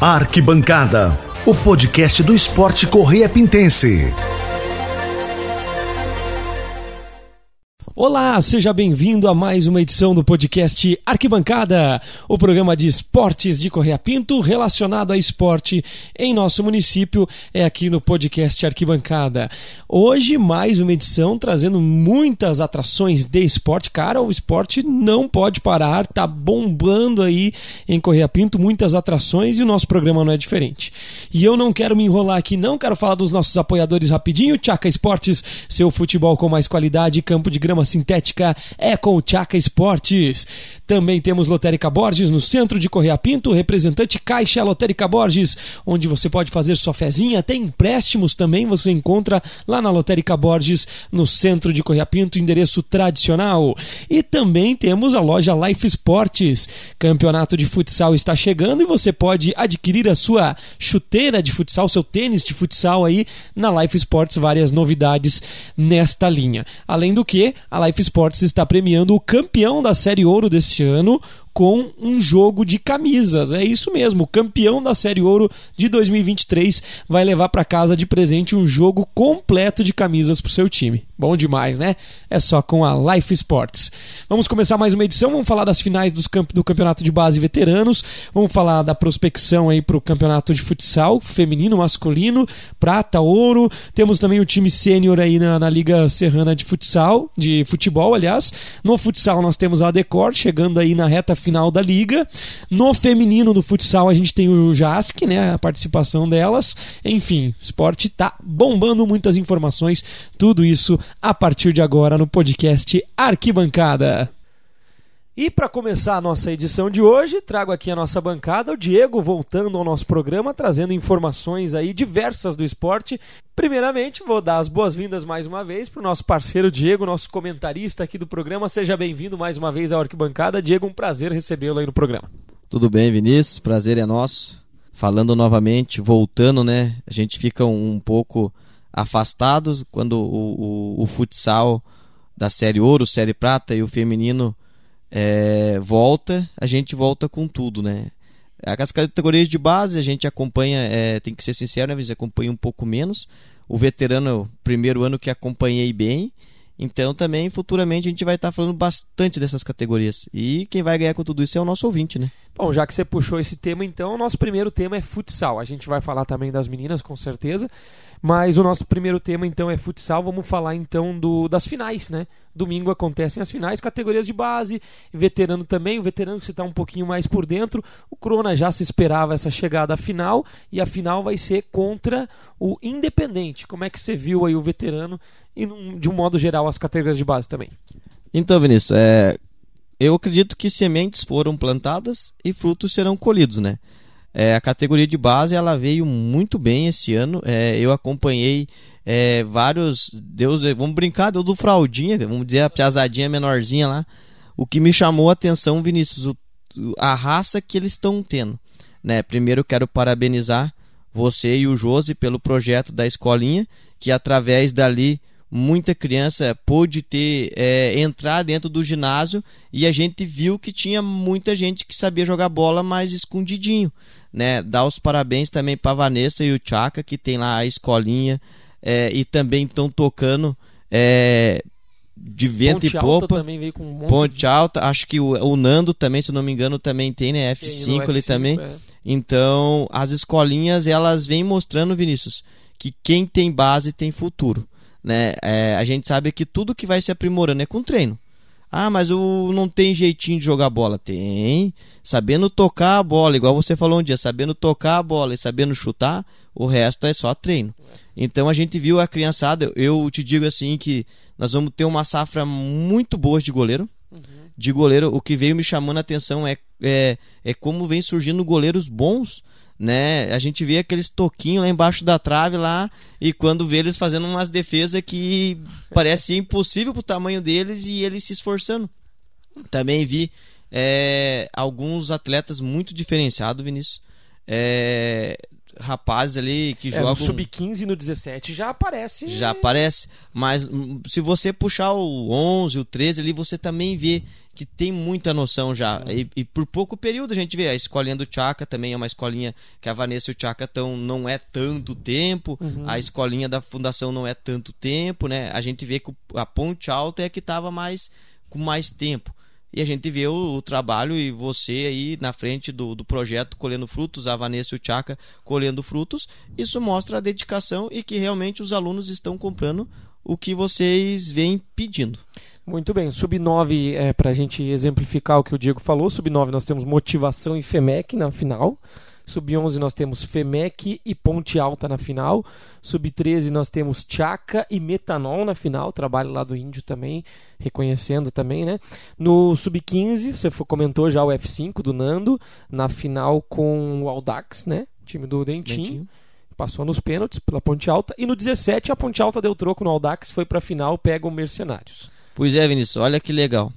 Arquibancada, o podcast do esporte Correia Pintense. Olá, seja bem-vindo a mais uma edição do podcast Arquibancada, o programa de esportes de Correia Pinto relacionado a esporte em nosso município, é aqui no podcast Arquibancada. Hoje, mais uma edição trazendo muitas atrações de esporte. Cara, o esporte não pode parar, tá bombando aí em Correia Pinto, muitas atrações e o nosso programa não é diferente. E eu não quero me enrolar aqui, não, quero falar dos nossos apoiadores rapidinho. Tchaca Esportes, seu futebol com mais qualidade, campo de grama sintética é com o Tchaca Esportes. Também temos Lotérica Borges no centro de Correia Pinto, representante Caixa Lotérica Borges, onde você pode fazer sua fezinha, tem empréstimos também, você encontra lá na Lotérica Borges, no centro de Correia Pinto, endereço tradicional. E também temos a loja Life Esportes. Campeonato de futsal está chegando e você pode adquirir a sua chuteira de futsal, seu tênis de futsal aí na Life Esportes, várias novidades nesta linha. Além do que, a Life Sports está premiando o campeão da Série Ouro deste ano com um jogo de camisas. É isso mesmo, o campeão da Série Ouro de 2023 vai levar para casa de presente um jogo completo de camisas para o seu time. Bom demais, né? É só com a Life Sports. Vamos começar mais uma edição, vamos falar das finais dos camp do Campeonato de Base Veteranos, vamos falar da prospecção aí para o Campeonato de Futsal, feminino, masculino, prata, ouro. Temos também o time sênior aí na, na Liga Serrana de Futsal, de futebol, aliás. No futsal nós temos a Decor chegando aí na reta final da liga. No feminino, no futsal, a gente tem o JASC, né? A participação delas. Enfim, o esporte tá bombando muitas informações. Tudo isso a partir de agora no podcast Arquibancada. E para começar a nossa edição de hoje, trago aqui a nossa bancada, o Diego voltando ao nosso programa, trazendo informações aí diversas do esporte. Primeiramente, vou dar as boas-vindas mais uma vez para o nosso parceiro Diego, nosso comentarista aqui do programa. Seja bem-vindo mais uma vez à Arquibancada. Diego, um prazer recebê-lo aí no programa. Tudo bem, Vinícius? Prazer é nosso. Falando novamente, voltando, né? A gente fica um pouco afastado quando o, o, o futsal da Série Ouro, Série Prata e o feminino é, volta, a gente volta com tudo, né? As categorias de base a gente acompanha, é, tem que ser sincero, né? Gente acompanha um pouco menos. O veterano, primeiro ano que acompanhei bem. Então também futuramente a gente vai estar falando bastante dessas categorias. E quem vai ganhar com tudo isso é o nosso ouvinte, né? Bom, já que você puxou esse tema, então, o nosso primeiro tema é futsal. A gente vai falar também das meninas, com certeza. Mas o nosso primeiro tema então é futsal. Vamos falar então do, das finais, né? Domingo acontecem as finais, categorias de base, veterano também. O veterano que você está um pouquinho mais por dentro. O Crona já se esperava essa chegada à final e a final vai ser contra o Independente. Como é que você viu aí o veterano e de um modo geral as categorias de base também? Então, Vinícius, é, eu acredito que sementes foram plantadas e frutos serão colhidos, né? É, a categoria de base ela veio muito bem esse ano. É, eu acompanhei é, vários. Deus, vamos brincar, deu do fraldinha, vamos dizer a piazadinha menorzinha lá. O que me chamou a atenção, Vinícius, o, a raça que eles estão tendo. Né? Primeiro quero parabenizar você e o Josi pelo projeto da escolinha, que através dali muita criança pôde ter é, entrar dentro do ginásio e a gente viu que tinha muita gente que sabia jogar bola mais escondidinho né? Dar os parabéns também para Vanessa e o Chaka, que tem lá a escolinha é, e também estão tocando é, de vento Ponte e popa. com um Ponte de... Alta, acho que o, o, Nando também, se não me engano, também tem, né? F5 ali também. É. Então, as escolinhas, elas vêm mostrando, Vinícius, que quem tem base tem futuro. Né? É, a gente sabe que tudo que vai se aprimorando é com treino. Ah, mas o não tem jeitinho de jogar bola. Tem. Sabendo tocar a bola, igual você falou um dia, sabendo tocar a bola e sabendo chutar, o resto é só treino. Então a gente viu a criançada, eu te digo assim que nós vamos ter uma safra muito boa de goleiro. Uhum. De goleiro, o que veio me chamando a atenção é, é, é como vem surgindo goleiros bons né? A gente vê aqueles toquinhos lá embaixo da trave lá e quando vê eles fazendo umas defesas que parece impossível pro tamanho deles e eles se esforçando. Também vi é, alguns atletas muito diferenciados, Vinícius. É, rapazes ali que é, jogam. No sub-15 no 17 já aparece. Já aparece. Mas hum, se você puxar o 11, o 13 ali, você também vê que tem muita noção já. Uhum. E, e, por pouco período a gente vê. A escolinha do Chaka também é uma escolinha que a Vanessa e o Chaka estão não é tanto tempo. Uhum. A escolinha da fundação não é tanto tempo, né? A gente vê que a Ponte Alta é que estava mais com mais tempo. E a gente vê o, o, trabalho e você aí na frente do, do projeto colhendo frutos, a Vanessa e o Chaka colhendo frutos. Isso mostra a dedicação e que realmente os alunos estão comprando o que vocês vêm pedindo. Muito bem, sub-9, é, para a gente exemplificar o que o Diego falou, sub-9 nós temos motivação e FEMEC na final. Sub-11 nós temos FEMEC e Ponte Alta na final. Sub-13 nós temos Chaca e Metanol na final. Trabalho lá do Índio também, reconhecendo também, né? No Sub-15, você comentou já o F5 do Nando, na final com o Aldax, né? Time do Dentinho. Dentinho. Passou nos pênaltis pela Ponte Alta. E no 17, a Ponte Alta deu troco no Aldax, foi para a final, pega o Mercenários. Pois é, Vinícius, olha que legal.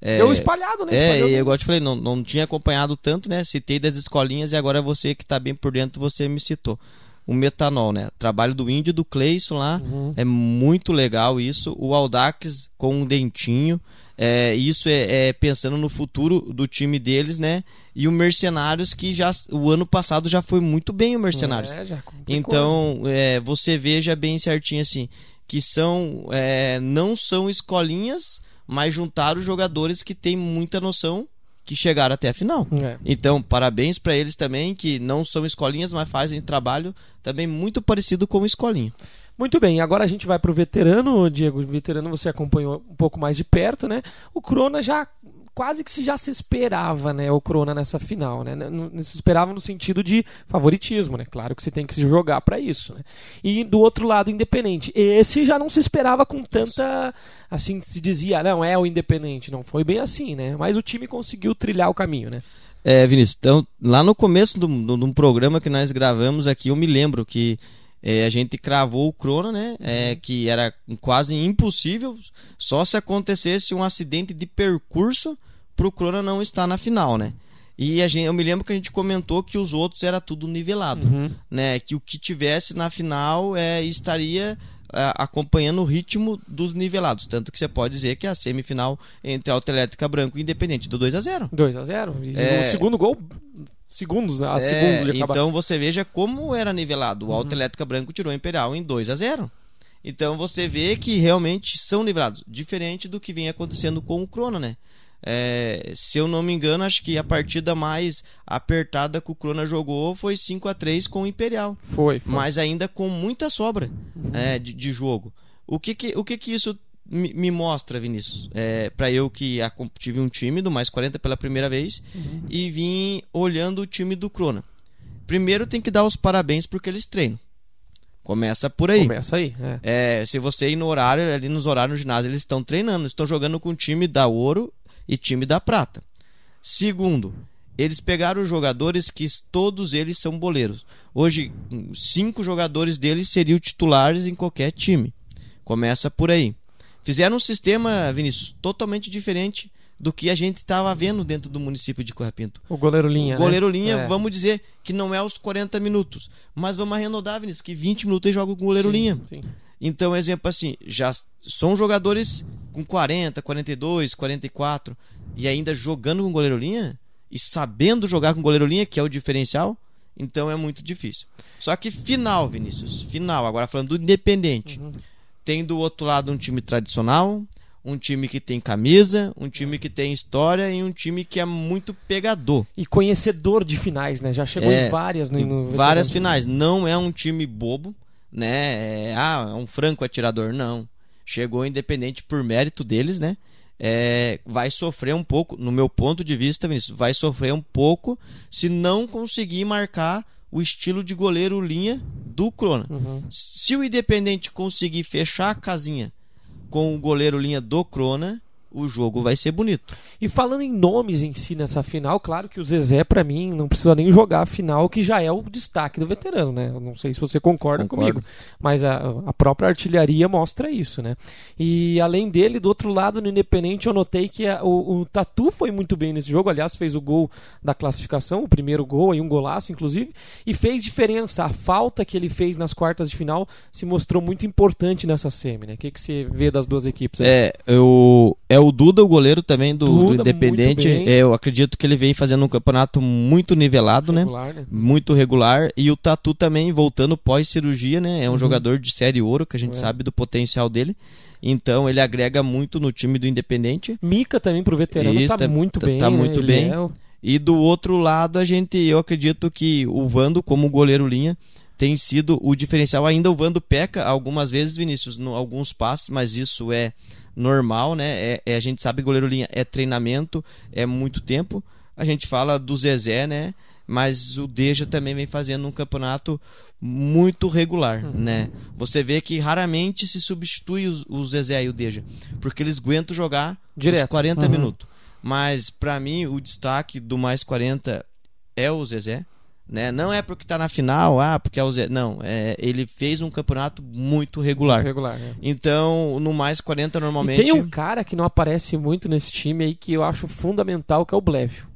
É, Deu espalhado, né? É, e eu te falei, não, não tinha acompanhado tanto, né? Citei das escolinhas e agora você que está bem por dentro, você me citou. O metanol, né? Trabalho do índio do Cleison lá, uhum. é muito legal isso. O Aldax com um dentinho, é, isso é, é, pensando no futuro do time deles, né? E o Mercenários que já o ano passado já foi muito bem o Mercenários. É, então é, você veja bem certinho assim que são é, não são escolinhas, mas juntaram jogadores que têm muita noção que chegaram até a final. É. Então, parabéns para eles também, que não são escolinhas, mas fazem trabalho também muito parecido com escolinha. Muito bem, agora a gente vai para o veterano, Diego. O veterano você acompanhou um pouco mais de perto, né? O Crona já quase que já se esperava, né, o Crona nessa final, né? Se esperava no sentido de favoritismo, né? Claro que você tem que se jogar para isso, né? E do outro lado, Independente. Esse já não se esperava com tanta, assim, se dizia, não, é o Independente, não foi bem assim, né? Mas o time conseguiu trilhar o caminho, né? É, Vinícius, então, lá no começo de um programa que nós gravamos aqui, eu me lembro que é, a gente cravou o crono, né? É, que era quase impossível, só se acontecesse um acidente de percurso pro Crona não estar na final, né? E a gente, eu me lembro que a gente comentou que os outros era tudo nivelado, uhum. né? Que o que tivesse na final é, estaria é, acompanhando o ritmo dos nivelados. Tanto que você pode dizer que a semifinal entre a Autoelétrica Branco e Independente do 2 a 0 2 a 0 E é... o segundo gol, segundos, né? A é, segundos de Então você veja como era nivelado. O uhum. Autoelétrica Branco tirou o Imperial em 2 a 0 Então você vê que realmente são nivelados. Diferente do que vem acontecendo com o Crono, né? É, se eu não me engano, acho que a partida mais apertada que o Crona jogou foi 5 a 3 com o Imperial. Foi, foi. Mas ainda com muita sobra é, de, de, jogo. O que que, o que, que isso me, me mostra, Vinícius? É, para eu que tive um time do mais 40 pela primeira vez uhum. e vim olhando o time do Crona. Primeiro tem que dar os parabéns porque eles treinam. Começa por aí. Começa aí. É. é. se você ir no horário, ali nos horários no ginásio, eles estão treinando, estão jogando com o time da Ouro e time da Prata. Segundo, eles pegaram jogadores que todos eles são boleiros. Hoje, cinco jogadores deles seriam titulares em qualquer time. Começa por aí. Fizeram um sistema, Vinícius, totalmente diferente do que a gente estava vendo dentro do município de Corrapinto. O goleiro linha. O goleiro né? linha, é. vamos dizer que não é os 40 minutos, mas vamos arredondar, Vinícius, que 20 minutos joga com o goleiro sim, linha. Sim. Então, exemplo assim, já são jogadores com 40, 42, 44 e ainda jogando com goleiro linha e sabendo jogar com goleiro linha, que é o diferencial, então é muito difícil. Só que final, Vinícius, final, agora falando do Independente. Uhum. Tem do outro lado um time tradicional, um time que tem camisa, um time que tem história e um time que é muito pegador. E conhecedor de finais, né? Já chegou é, em várias no, no várias finais. Não é um time bobo né? É, ah, é um franco atirador. Não. Chegou independente por mérito deles, né? É, vai sofrer um pouco, no meu ponto de vista, Vinícius, vai sofrer um pouco se não conseguir marcar o estilo de goleiro linha do Crona. Uhum. Se o Independente conseguir fechar a casinha com o goleiro linha do Crona, o jogo vai ser bonito. E falando em nomes em si nessa final, claro que o Zezé, para mim, não precisa nem jogar a final, que já é o destaque do veterano, né? Eu não sei se você concorda Concordo. comigo, mas a, a, própria artilharia mostra isso, né? E além dele, do outro lado, no Independente, eu notei que a, o, o, Tatu foi muito bem nesse jogo, aliás, fez o gol da classificação, o primeiro gol, aí um golaço, inclusive, e fez diferença. A falta que ele fez nas quartas de final se mostrou muito importante nessa semi, né? O que, que você vê das duas equipes? Aí? É, eu É o Duda, o goleiro também do, Duda, do Independente. É, eu acredito que ele vem fazendo um campeonato muito nivelado, né? regular, né? né? Muito regular. E o Tatu também voltando pós-cirurgia, né? É um uhum. jogador de série ouro, que a gente é. sabe do potencial dele. Então ele agrega muito no time do Independente. Mica também pro veterano Isso, tá, tá muito bem. Tá muito né? bem. É o... E do outro lado, a gente, eu acredito que o Vando, como goleiro linha, tem sido o diferencial. Ainda o Vando peca algumas vezes, Vinícius, em alguns passes, mas isso é normal, né? É, é, a gente sabe que goleiro linha é treinamento, é muito tempo. A gente fala do Zezé, né? Mas o Deja também vem fazendo um campeonato muito regular, uhum. né? Você vê que raramente se substitui o Zezé e o Deja, porque eles aguentam jogar Direto. os 40 uhum. minutos. Mas para mim o destaque do mais 40 é o Zezé. Né? Não é porque está na final, ah, porque é o Zé. Não, é, ele fez um campeonato muito regular. Muito regular é. Então, no mais 40 normalmente. E tem um cara que não aparece muito nesse time aí que eu acho fundamental, que é o Blevio.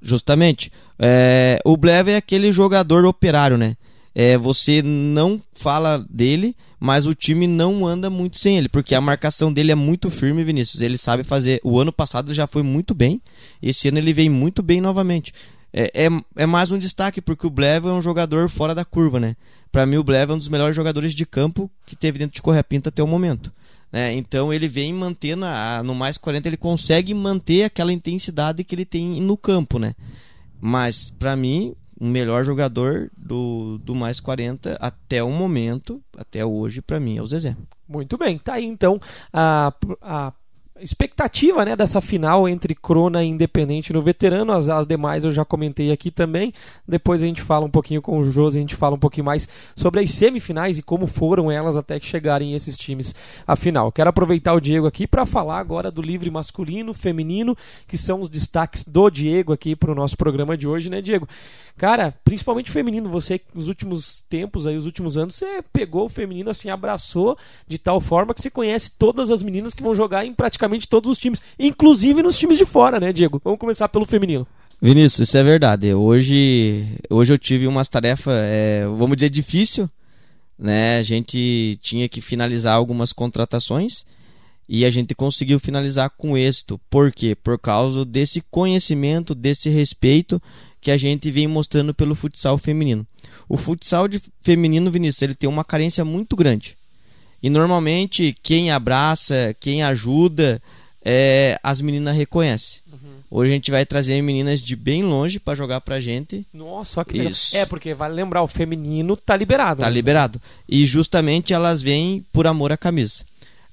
Justamente. É, o Blevio é aquele jogador operário, né? É, você não fala dele, mas o time não anda muito sem ele, porque a marcação dele é muito firme, Vinícius. Ele sabe fazer. O ano passado já foi muito bem, esse ano ele vem muito bem novamente. É, é, é mais um destaque, porque o Blevo é um jogador fora da curva, né? Para mim, o Blevo é um dos melhores jogadores de campo que teve dentro de Correia Pinta até o momento. Né? Então ele vem mantendo, a, no mais 40, ele consegue manter aquela intensidade que ele tem no campo, né? Mas, para mim, o melhor jogador do, do mais 40 até o momento, até hoje, para mim, é o Zezé. Muito bem, tá aí então a, a expectativa né, dessa final entre Crona e Independente no veterano. As, as demais eu já comentei aqui também. Depois a gente fala um pouquinho com o José, a gente fala um pouquinho mais sobre as semifinais e como foram elas até que chegarem esses times à final. Quero aproveitar o Diego aqui para falar agora do livre masculino, feminino, que são os destaques do Diego aqui para o nosso programa de hoje, né, Diego? Cara, principalmente feminino, você nos últimos tempos aí, os últimos anos, você pegou o feminino assim, abraçou de tal forma que você conhece todas as meninas que vão jogar em praticamente todos os times, inclusive nos times de fora, né, Diego? Vamos começar pelo feminino. Vinícius, isso é verdade. Hoje, hoje eu tive umas tarefas, é, vamos dizer, difícil, né? A gente tinha que finalizar algumas contratações e a gente conseguiu finalizar com êxito. Por quê? Por causa desse conhecimento, desse respeito que a gente vem mostrando pelo futsal feminino. O futsal de feminino, Vinícius, ele tem uma carência muito grande. E normalmente quem abraça, quem ajuda, é, as meninas reconhecem. Uhum. Hoje a gente vai trazer meninas de bem longe para jogar pra gente. Nossa, que Isso. É, porque vale lembrar, o feminino tá liberado. Tá né? liberado. E justamente elas vêm por amor à camisa.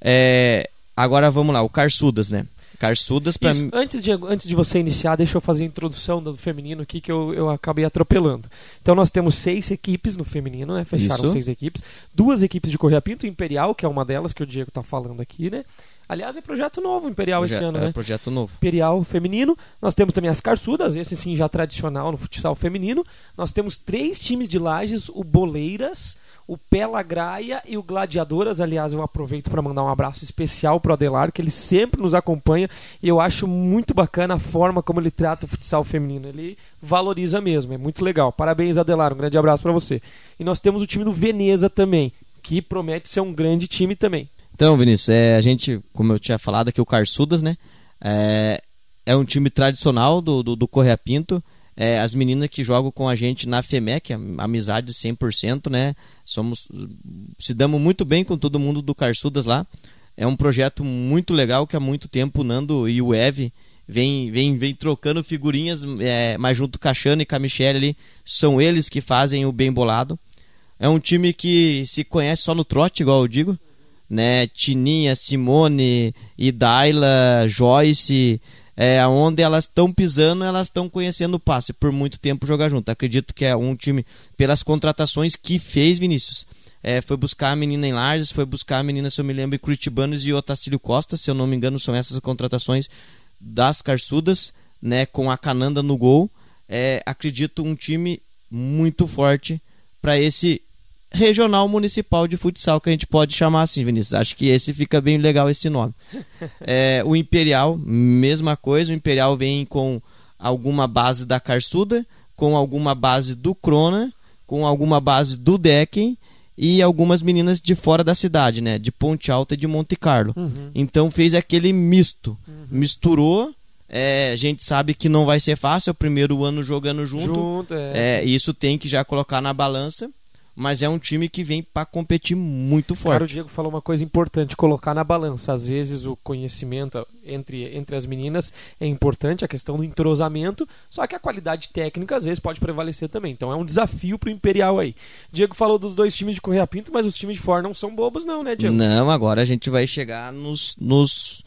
É, agora vamos lá, o Carçudas, né? Carçudas para mim. Antes de, antes de você iniciar, deixa eu fazer a introdução do feminino aqui que eu, eu acabei atropelando. Então nós temos seis equipes no feminino, né? Fecharam Isso. seis equipes. Duas equipes de Correia Pinto, Imperial, que é uma delas que o Diego tá falando aqui, né? Aliás, é projeto novo Imperial Proje esse ano, é, né? projeto novo. Imperial feminino. Nós temos também as Carçudas, esse sim já tradicional no futsal feminino. Nós temos três times de Lages, o Boleiras, o Pelagraia e o Gladiadoras. Aliás, eu aproveito para mandar um abraço especial pro Adelar, que ele sempre nos acompanha e eu acho muito bacana a forma como ele trata o futsal feminino. Ele valoriza mesmo, é muito legal. Parabéns, Adelar, um grande abraço para você. E nós temos o time do Veneza também, que promete ser um grande time também. Então, Vinícius, é, a gente, como eu tinha falado aqui, o Carçudas, né? É, é um time tradicional do, do, do Correia Pinto é, as meninas que jogam com a gente na FEMEC, amizade 100%, né? Somos, se damos muito bem com todo mundo do Carçudas lá. É um projeto muito legal que há muito tempo o Nando e o Eve vem, vem, vem trocando figurinhas, é, mas junto com a Xana e com a Michelle ali, são eles que fazem o bem bolado. É um time que se conhece só no trote, igual eu digo. Né? Tininha, Simone, Idaila, Joyce, é, onde elas estão pisando, elas estão conhecendo o passe por muito tempo jogar junto. Acredito que é um time, pelas contratações que fez, Vinícius. É, foi buscar a menina em Lages, foi buscar a menina, se eu me lembro, Curitibanos e Otacílio Costa, se eu não me engano, são essas contratações das Carçudas, né, com a Cananda no gol. É, acredito um time muito forte para esse regional municipal de futsal, que a gente pode chamar assim, Vinícius. Acho que esse fica bem legal esse nome. É, o Imperial, mesma coisa. O Imperial vem com alguma base da Carçuda, com alguma base do Crona, com alguma base do Decken e algumas meninas de fora da cidade, né? De Ponte Alta e de Monte Carlo. Uhum. Então fez aquele misto. Uhum. Misturou. É, a gente sabe que não vai ser fácil, é o primeiro ano jogando junto. junto é. é. isso tem que já colocar na balança mas é um time que vem para competir muito forte. Cara, o Diego falou uma coisa importante, colocar na balança. Às vezes o conhecimento entre, entre as meninas é importante, a questão do entrosamento, só que a qualidade técnica às vezes pode prevalecer também. Então é um desafio pro Imperial aí. Diego falou dos dois times de Correia Pinto, mas os times de fora não são bobos não, né, Diego? Não, agora a gente vai chegar nos, nos,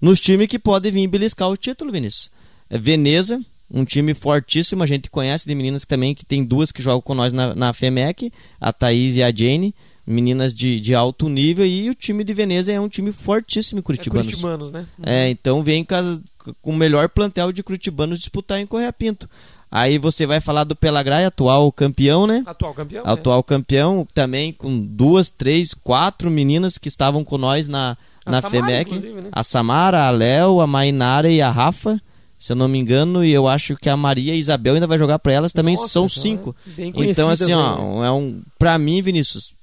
nos times que podem vir beliscar o título, Vinícius. É Veneza, um time fortíssimo, a gente conhece de meninas também, que tem duas que jogam com nós na, na FEMEC, a Thaís e a Jane, meninas de, de alto nível, e o time de Veneza é um time fortíssimo curitibanos. É curitibanos, né? É, então vem com, com o melhor plantel de curitibanos disputar em Correia Pinto. Aí você vai falar do Pelagraia, atual campeão, né? Atual campeão. Atual é. campeão, também com duas, três, quatro meninas que estavam com nós na, na FEMEC. Né? A Samara, a Léo, a Mainara e a Rafa se eu não me engano, e eu acho que a Maria e a Isabel ainda vai jogar para elas, também Nossa, são então cinco. É então, assim, ó, é um. Pra mim, Vinícius,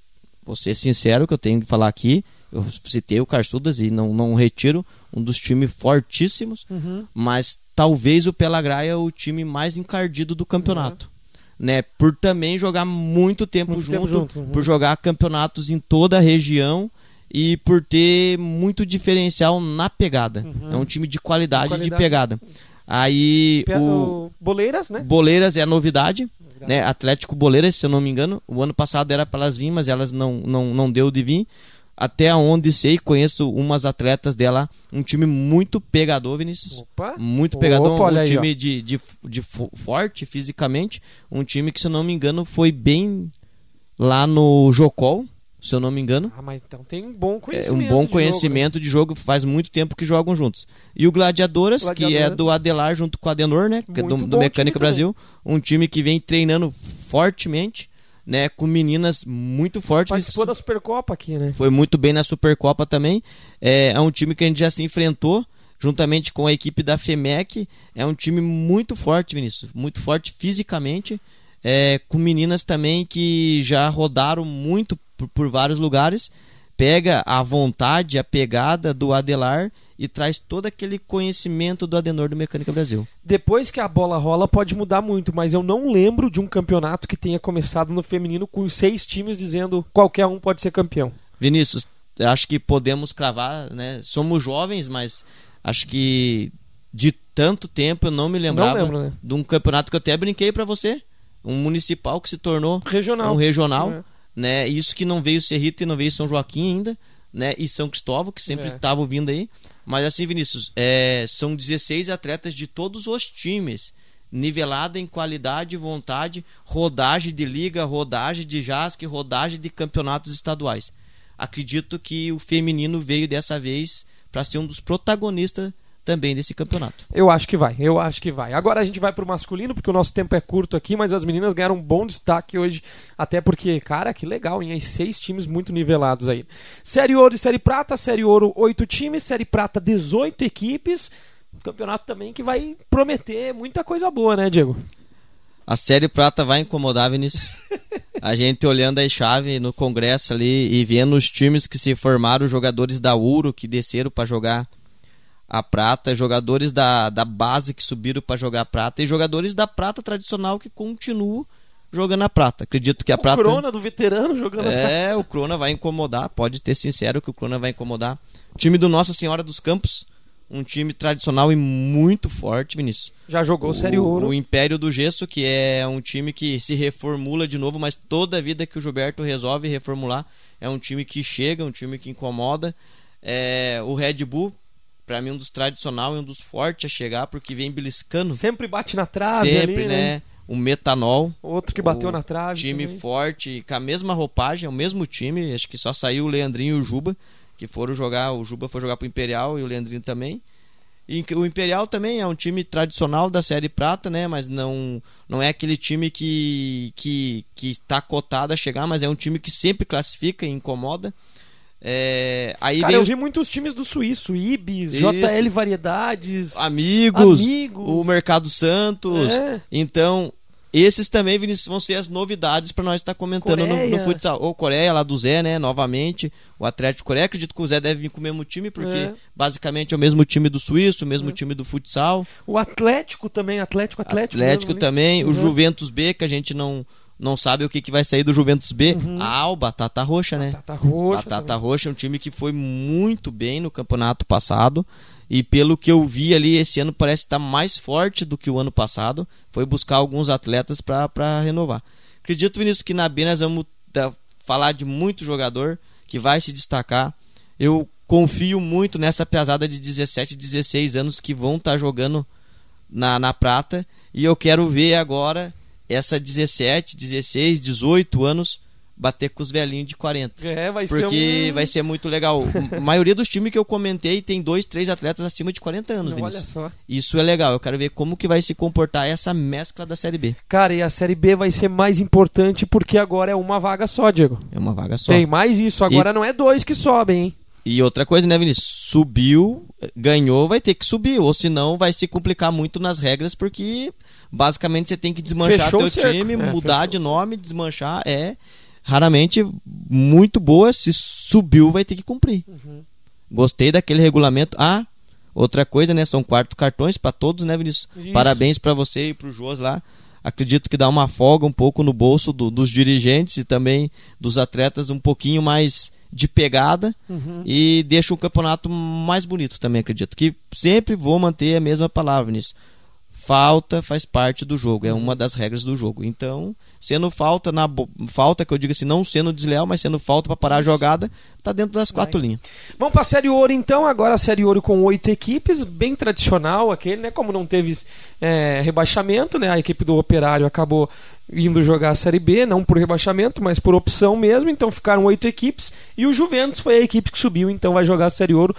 vou ser sincero que eu tenho que falar aqui. Eu citei o Carstudas e não, não retiro um dos times fortíssimos, uhum. mas talvez o Pelagraia é o time mais encardido do campeonato. Uhum. Né, por também jogar muito tempo muito junto, tempo junto uhum. por jogar campeonatos em toda a região e por ter muito diferencial na pegada. Uhum. É um time de qualidade, de, qualidade. de pegada. Aí o... Boleiras, né? Boleiras é a novidade, né? Atlético Boleiras, se eu não me engano. O ano passado era para elas vir, mas elas não, não, não deu de vir. Até onde sei, conheço umas atletas dela, um time muito pegador, Vinícius. Opa. Muito pegador, Opa, um aí, time de, de, de forte fisicamente. Um time que, se eu não me engano, foi bem lá no Jocol, se eu não me engano. Ah, mas então tem um bom conhecimento. É um bom de conhecimento jogo, né? de jogo, faz muito tempo que jogam juntos. E o Gladiadoras, Gladiadoras. que é do Adelar junto com o Adenor, né? Que é do, do Mecânica Brasil. Um time que vem treinando fortemente, né? Com meninas muito fortes. Participou da Supercopa aqui, né? Foi muito bem na Supercopa também. É, é um time que a gente já se enfrentou juntamente com a equipe da FEMEC. É um time muito forte, Vinícius. Muito forte fisicamente. É, com meninas também que já rodaram muito por, por vários lugares, pega a vontade, a pegada do Adelar e traz todo aquele conhecimento do Adenor do Mecânica Brasil. Depois que a bola rola, pode mudar muito, mas eu não lembro de um campeonato que tenha começado no feminino com seis times dizendo qualquer um pode ser campeão. Vinícius, acho que podemos cravar, né? Somos jovens, mas acho que de tanto tempo eu não me lembrava não lembro, né? de um campeonato que eu até brinquei para você, um municipal que se tornou regional. um regional. É né? Isso que não veio Serrito e não veio São Joaquim ainda, né? E São Cristóvão, que sempre é. estavam vindo aí. Mas assim, Vinícius, é, são 16 atletas de todos os times, nivelada em qualidade e vontade, rodagem de liga, rodagem de JASC, rodagem de campeonatos estaduais. Acredito que o feminino veio dessa vez para ser um dos protagonistas também desse campeonato. Eu acho que vai, eu acho que vai. Agora a gente vai pro masculino, porque o nosso tempo é curto aqui, mas as meninas ganharam um bom destaque hoje, até porque, cara, que legal, hein? Aí seis times muito nivelados aí. Série Ouro e Série Prata, Série Ouro, oito times, Série Prata, 18 equipes. campeonato também que vai prometer muita coisa boa, né, Diego? A Série Prata vai incomodar, Vinícius. a gente olhando a chave no congresso ali e vendo os times que se formaram, os jogadores da Uro que desceram para jogar a prata, jogadores da, da base que subiram para jogar prata e jogadores da prata tradicional que continuam jogando a prata. Acredito que a o prata. O Crona do veterano jogando é, a prata. É, o Crona vai incomodar, pode ter sincero que o Crona vai incomodar. O time do Nossa Senhora dos Campos, um time tradicional e muito forte, Vinícius. Já jogou o, Sério Ouro. O Império do Gesso, que é um time que se reformula de novo, mas toda a vida que o Gilberto resolve reformular, é um time que chega, um time que incomoda. É, o Red Bull, para mim um dos tradicional e um dos fortes a chegar, porque vem beliscando. Sempre bate na trave Sempre, ali, né? né? O metanol. Outro que bateu na trave. Time também. forte, com a mesma roupagem, o mesmo time. Acho que só saiu o Leandrinho e o Juba, que foram jogar. O Juba foi jogar pro Imperial e o Leandrinho também. E o Imperial também é um time tradicional da Série Prata, né? Mas não, não é aquele time que, que, que está cotado a chegar, mas é um time que sempre classifica e incomoda. É, aí Cara, eu vi muitos times do Suíço, Ibis, Isso. JL Variedades, Amigos, Amigo. o Mercado Santos. É. Então, esses também, Vinícius, vão ser as novidades para nós estar tá comentando no, no, futsal. O Coreia, lá do Zé, né? Novamente. O Atlético Coreia. Acredito que o Zé deve vir com o mesmo time, porque é. basicamente é o mesmo time do Suíço, o mesmo é. time do futsal. O Atlético também, Atlético, Atlético. Atlético mesmo, também. Uhum. O Juventus B, que a gente não não sabe o que, que vai sair do Juventus B. Uhum. Ah, o Batata Roxa, né? Batata Roxa. Batata também. Roxa é um time que foi muito bem no campeonato passado. E pelo que eu vi ali, esse ano parece estar mais forte do que o ano passado. Foi buscar alguns atletas para renovar. Acredito, Vinícius, que na B nós vamos falar de muito jogador que vai se destacar. Eu confio muito nessa pesada de 17, 16 anos que vão estar jogando na, na prata. E eu quero ver agora essa 17, 16, 18 anos bater com os velhinhos de 40. É, vai porque ser Porque um... vai ser muito legal. A maioria dos times que eu comentei tem dois, três atletas acima de 40 anos, Não, Olha só. Isso é legal. Eu quero ver como que vai se comportar essa mescla da Série B. Cara, e a Série B vai ser mais importante porque agora é uma vaga só, Diego. É uma vaga só. Tem mais isso. Agora e... não é dois que sobem, hein? E outra coisa, né, Vinícius? Subiu, ganhou, vai ter que subir. Ou senão vai se complicar muito nas regras, porque basicamente você tem que desmanchar fechou teu time, é, mudar de nome, desmanchar. É raramente muito boa. Se subiu, vai ter que cumprir. Uhum. Gostei daquele regulamento. Ah, outra coisa, né? São quatro cartões para todos, né, Vinícius? Isso. Parabéns para você e pro Joas lá. Acredito que dá uma folga um pouco no bolso do, dos dirigentes e também dos atletas um pouquinho mais de pegada uhum. e deixa o campeonato mais bonito também, acredito. Que sempre vou manter a mesma palavra nisso. Falta faz parte do jogo, é uma das regras do jogo. Então, sendo falta na falta que eu digo assim, não sendo desleal, mas sendo falta para parar a jogada, tá dentro das quatro Vai. linhas. Vamos para a Série Ouro então, agora a Série Ouro com oito equipes, bem tradicional aquele, né? Como não teve é, rebaixamento, né? A equipe do Operário acabou indo jogar a Série B, não por rebaixamento, mas por opção mesmo. Então ficaram oito equipes e o Juventus foi a equipe que subiu, então vai jogar a Série Ouro.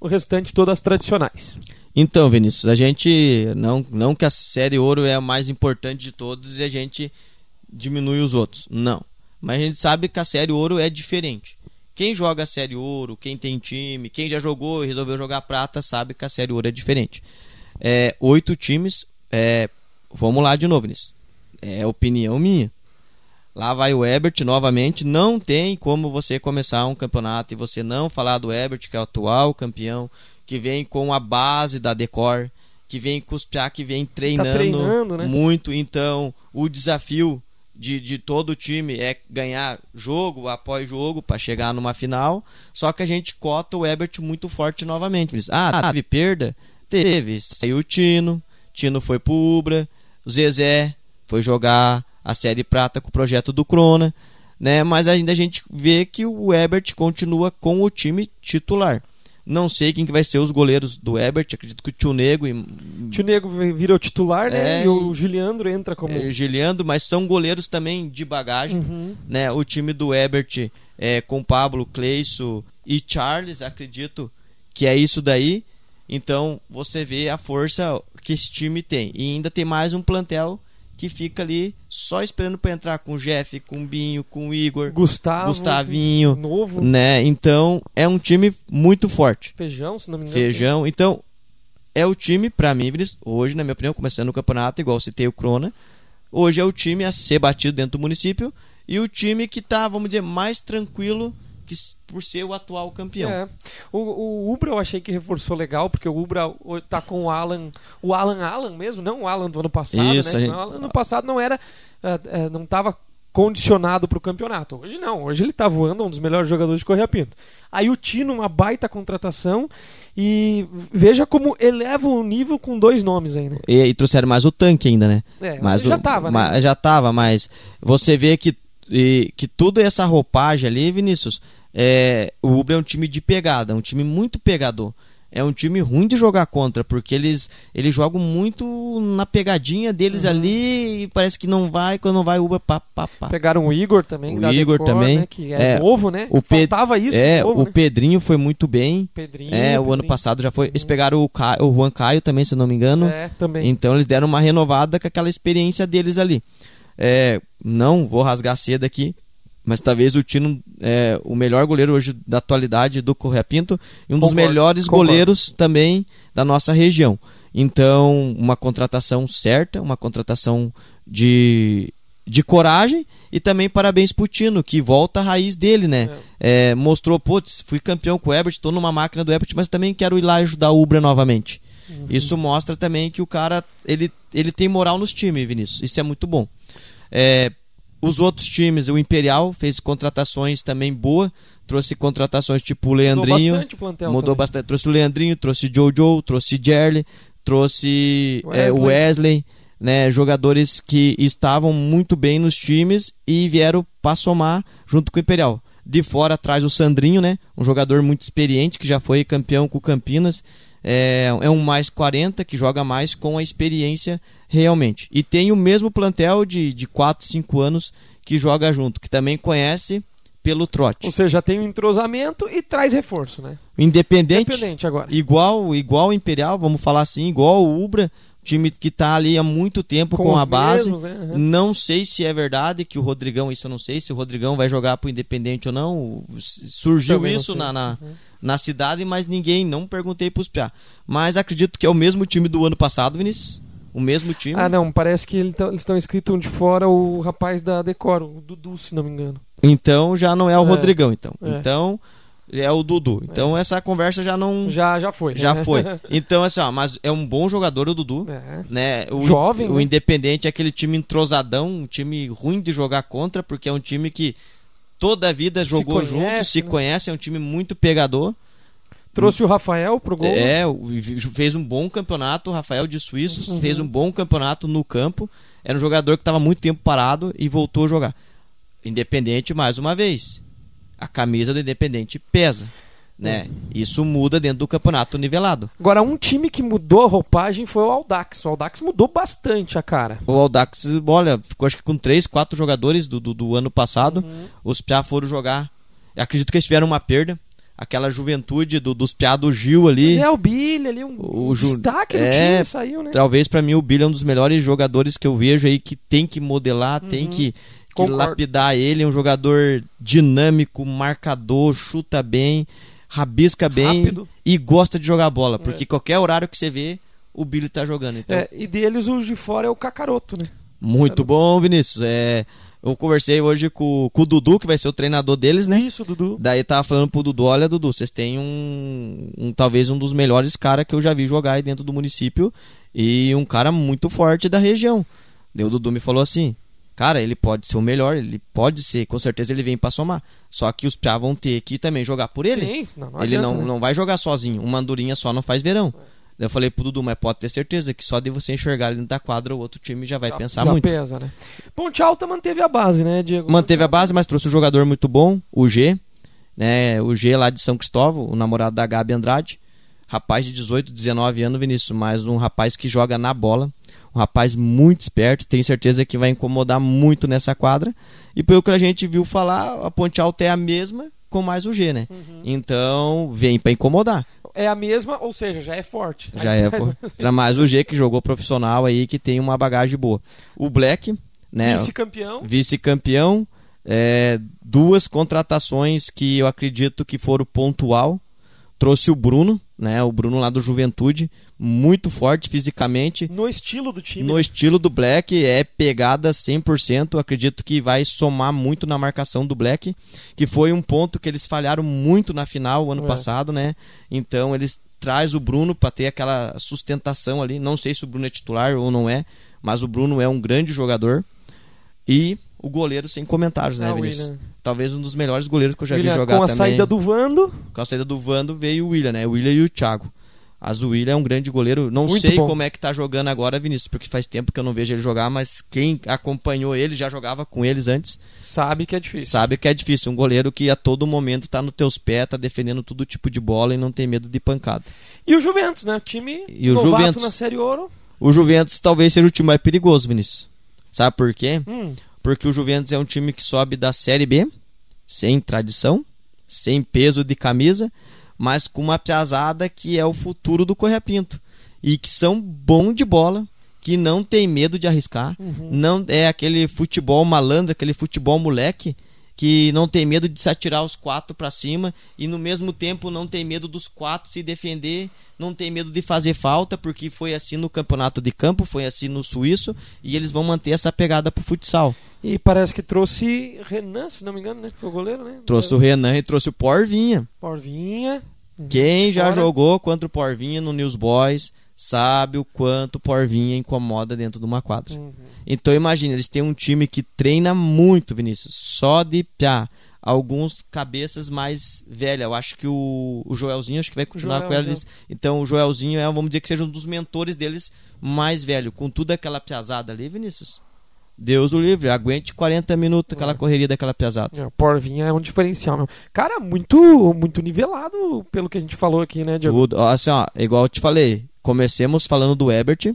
O restante todas tradicionais. Então, Vinícius, a gente não não que a Série Ouro é a mais importante de todos e a gente diminui os outros. Não. Mas a gente sabe que a Série Ouro é diferente. Quem joga a Série Ouro, quem tem time, quem já jogou e resolveu jogar prata, sabe que a Série Ouro é diferente. É, oito times. É, vamos lá de novo, Vinícius é opinião minha. Lá vai o Ebert novamente. Não tem como você começar um campeonato e você não falar do Ebert, que é o atual campeão, que vem com a base da Decor, que vem cuspiar, que vem treinando, tá né? muito. Então, o desafio de, de todo o time é ganhar jogo após jogo para chegar numa final. Só que a gente cota o Ebert muito forte novamente. Ah, teve perda? Teve. Saiu o Tino, Tino foi pro Ubra, o Zezé foi jogar a Série Prata com o projeto do Crona, né? Mas ainda a gente vê que o Ebert continua com o time titular. Não sei quem que vai ser os goleiros do Ebert, acredito que o Tio Nego. E... Tio Nego virou titular, né? É, e o Giliandro entra como. É, Giliandro, mas são goleiros também de bagagem. Uhum. Né? O time do Ebert é, com Pablo, Cleiso e Charles, acredito que é isso daí. Então você vê a força que esse time tem. E ainda tem mais um plantel que fica ali só esperando para entrar com o Jeff, com o Binho, com o Igor, Gustavo, Gustavinho, novo, né? Então é um time muito forte. Feijão, se não me engano. Feijão. Então é o time para mim, hoje na minha opinião, começando o campeonato, igual citei o Crona, hoje é o time a ser batido dentro do município e o time que tá, vamos dizer, mais tranquilo que por ser o atual campeão. É. O, o Ubra eu achei que reforçou legal, porque o Ubra tá com o Alan, o Alan Alan mesmo, não o Alan do ano passado, Isso, né? Gente... O ano passado não era, uh, uh, não tava condicionado para o campeonato. Hoje não, hoje ele tá voando, um dos melhores jogadores de Correia Pinto. Aí o Tino, uma baita contratação e veja como eleva o nível com dois nomes ainda. Né? E, e trouxeram mais o tanque ainda, né? É, mas já o, tava, né? Já tava, mas você vê que e que toda essa roupagem ali, Vinícius, é, o Uber é um time de pegada, um time muito pegador. É um time ruim de jogar contra, porque eles, eles jogam muito na pegadinha deles uhum. ali e parece que não vai, quando não vai, o Uber pá, pá, pá. Pegaram o Igor também, o Igor Decor, também. Né, que é, é, novo, né? O Faltava isso. É, novo, o né? Pedrinho foi muito bem. Pedrinho, é, Pedrinho. o ano passado já foi. Eles uhum. pegaram o, o Juan Caio também, se não me engano. É, também. Então eles deram uma renovada com aquela experiência deles ali. É, não vou rasgar cedo aqui, mas talvez o Tino é o melhor goleiro hoje da atualidade do Correia Pinto e um concordo, dos melhores concordo. goleiros também da nossa região. Então, uma contratação certa, uma contratação de, de coragem e também parabéns pro Tino, que volta à raiz dele, né? É. É, mostrou, putz, fui campeão com o Ebert, tô numa máquina do Ebert, mas também quero ir lá ajudar o Ubra novamente. Uhum. Isso mostra também que o cara, ele, ele tem moral nos times, Vinícius. Isso é muito bom. É, os outros times, o Imperial fez contratações também boa, trouxe contratações tipo o Leandrinho, mudou bastante o plantel mudou também. bastante, trouxe o Leandrinho, trouxe Jojo, trouxe Jerry, trouxe Wesley. É, Wesley, né, jogadores que estavam muito bem nos times e vieram para somar junto com o Imperial. De fora atrás o Sandrinho, né, um jogador muito experiente que já foi campeão com o Campinas é, é um mais 40 que joga mais com a experiência realmente. E tem o mesmo plantel de, de 4, 5 anos que joga junto, que também conhece pelo trote. Ou seja, tem um entrosamento e traz reforço, né? Independente. Independente agora. Igual, igual o Imperial, vamos falar assim, igual o Ubra, time que está ali há muito tempo com, com a base. Mesmos, né? uhum. Não sei se é verdade que o Rodrigão, isso eu não sei, se o Rodrigão vai jogar para o Independente ou não. Surgiu Também isso na, na, uhum. na, cidade, mas ninguém, não perguntei para os Piá. Mas acredito que é o mesmo time do ano passado, Vinícius. O mesmo time. Ah, não, parece que eles estão inscritos de fora o rapaz da Decoro, o Dudu, se não me engano. Então já não é o é. Rodrigão, então. É. Então é o Dudu. Então é. essa conversa já não. Já, já foi. Já foi. Então, assim, ó, mas é um bom jogador o Dudu. É. Né? O, Jovem. O né? Independente é aquele time entrosadão, um time ruim de jogar contra, porque é um time que toda a vida jogou conhece, junto, se né? conhece, é um time muito pegador. Trouxe o Rafael pro gol. É, fez um bom campeonato. O Rafael de Suíços uhum. fez um bom campeonato no campo. Era um jogador que estava muito tempo parado e voltou a jogar. Independente mais uma vez a camisa do Independente pesa. Né? Isso muda dentro do campeonato nivelado. Agora, um time que mudou a roupagem foi o Aldax. O Aldax mudou bastante a cara. O Aldax, olha, ficou acho que com três, quatro jogadores do, do, do ano passado. Uhum. Os Piá foram jogar. acredito que eles tiveram uma perda. Aquela juventude do, dos Piá do Gil ali. Mas é o Billy ali, um o destaque do é, time saiu, né? Talvez para mim o Billy é um dos melhores jogadores que eu vejo aí que tem que modelar, uhum. tem que que lapidar ele. É um jogador dinâmico, marcador, chuta bem, rabisca bem Rápido. e gosta de jogar bola. Porque é. qualquer horário que você vê, o Billy tá jogando. Então... É, e deles o de fora é o Cacaroto, né? Muito bom, Vinícius. É, eu conversei hoje com, com, o Dudu, que vai ser o treinador deles, né? Isso, Dudu. Daí tava falando pro Dudu, olha, Dudu, vocês têm um, um talvez um dos melhores caras que eu já vi jogar aí dentro do município e um cara muito forte da região. Daí o Dudu me falou assim, Cara, ele pode ser o melhor, ele pode ser, com certeza ele vem para somar. Só que os Piá vão ter que também jogar por ele. Sim, não, não ele adianta, não, né? não vai jogar sozinho. Uma andorinha só não faz verão. É. Eu falei pro Dudu, mas pode ter certeza que só de você enxergar ele dentro da quadra, o outro time já vai já, pensar já muito. pesa, né? Ponte Alta manteve a base, né, Diego? Manteve a base, mas trouxe um jogador muito bom, o G. Né, o G lá de São Cristóvão, o namorado da Gabi Andrade. Rapaz de 18, 19 anos, Vinícius, mas um rapaz que joga na bola um rapaz muito esperto, tenho certeza que vai incomodar muito nessa quadra. E pelo que a gente viu falar, a Ponte Alta é a mesma com mais o G, né? Uhum. Então, vem para incomodar. É a mesma, ou seja, já é forte. Já aí é forte. mais o G que jogou profissional aí, que tem uma bagagem boa. O Black, né? Vice-campeão. Vice-campeão. É, duas contratações que eu acredito que foram pontual. Trouxe o Bruno, né? O Bruno lá do Juventude, muito forte fisicamente. No estilo do time. No estilo do Black, é pegada 100%. Acredito que vai somar muito na marcação do Black, que foi um ponto que eles falharam muito na final ano é. passado, né? Então eles traz o Bruno para ter aquela sustentação ali. Não sei se o Bruno é titular ou não é, mas o Bruno é um grande jogador. E o goleiro sem comentários, né, ah, Vinícius? Talvez um dos melhores goleiros que eu já William, vi jogar com a também. saída do Vando. Com a saída do Vando veio o William, né? O William e o Thiago. Mas o William é um grande goleiro. Não Muito sei bom. como é que tá jogando agora, Vinícius, porque faz tempo que eu não vejo ele jogar, mas quem acompanhou ele, já jogava com eles antes. Sabe que é difícil. Sabe que é difícil. Um goleiro que a todo momento tá nos teus pés, tá defendendo todo tipo de bola e não tem medo de pancada. E o Juventus, né? Time e o Juventus na Série Ouro. O Juventus talvez seja o time mais perigoso, Vinícius. Sabe por quê? Hum porque o Juventus é um time que sobe da Série B, sem tradição, sem peso de camisa, mas com uma piazada que é o futuro do Correia Pinto. E que são bom de bola, que não tem medo de arriscar, uhum. não é aquele futebol malandro, aquele futebol moleque, que não tem medo de se atirar os quatro para cima e no mesmo tempo não tem medo dos quatro se defender, não tem medo de fazer falta, porque foi assim no campeonato de campo, foi assim no suíço e eles vão manter essa pegada pro futsal. E parece que trouxe Renan, se não me engano, né? Que foi o goleiro, né? Trouxe o Renan e trouxe o Porvinha. Porvinha. Quem já Fora. jogou contra o Porvinha no News Boys sabe o quanto o Porvinha incomoda dentro de uma quadra. Uhum. Então imagina, eles têm um time que treina muito, Vinícius, só de piá. Alguns cabeças mais velhas. Eu acho que o, o Joelzinho acho que vai continuar Joel, com eles. Então o Joelzinho é, vamos dizer que seja um dos mentores deles mais velho, com tudo aquela piazada ali, Vinícius. Deus o livre, aguente 40 minutos aquela é. correria daquela pesada. É, o Porvinha é um diferencial. Cara, muito muito nivelado pelo que a gente falou aqui, né, Diego? Tudo, assim, ó, igual eu te falei, comecemos falando do Ebert,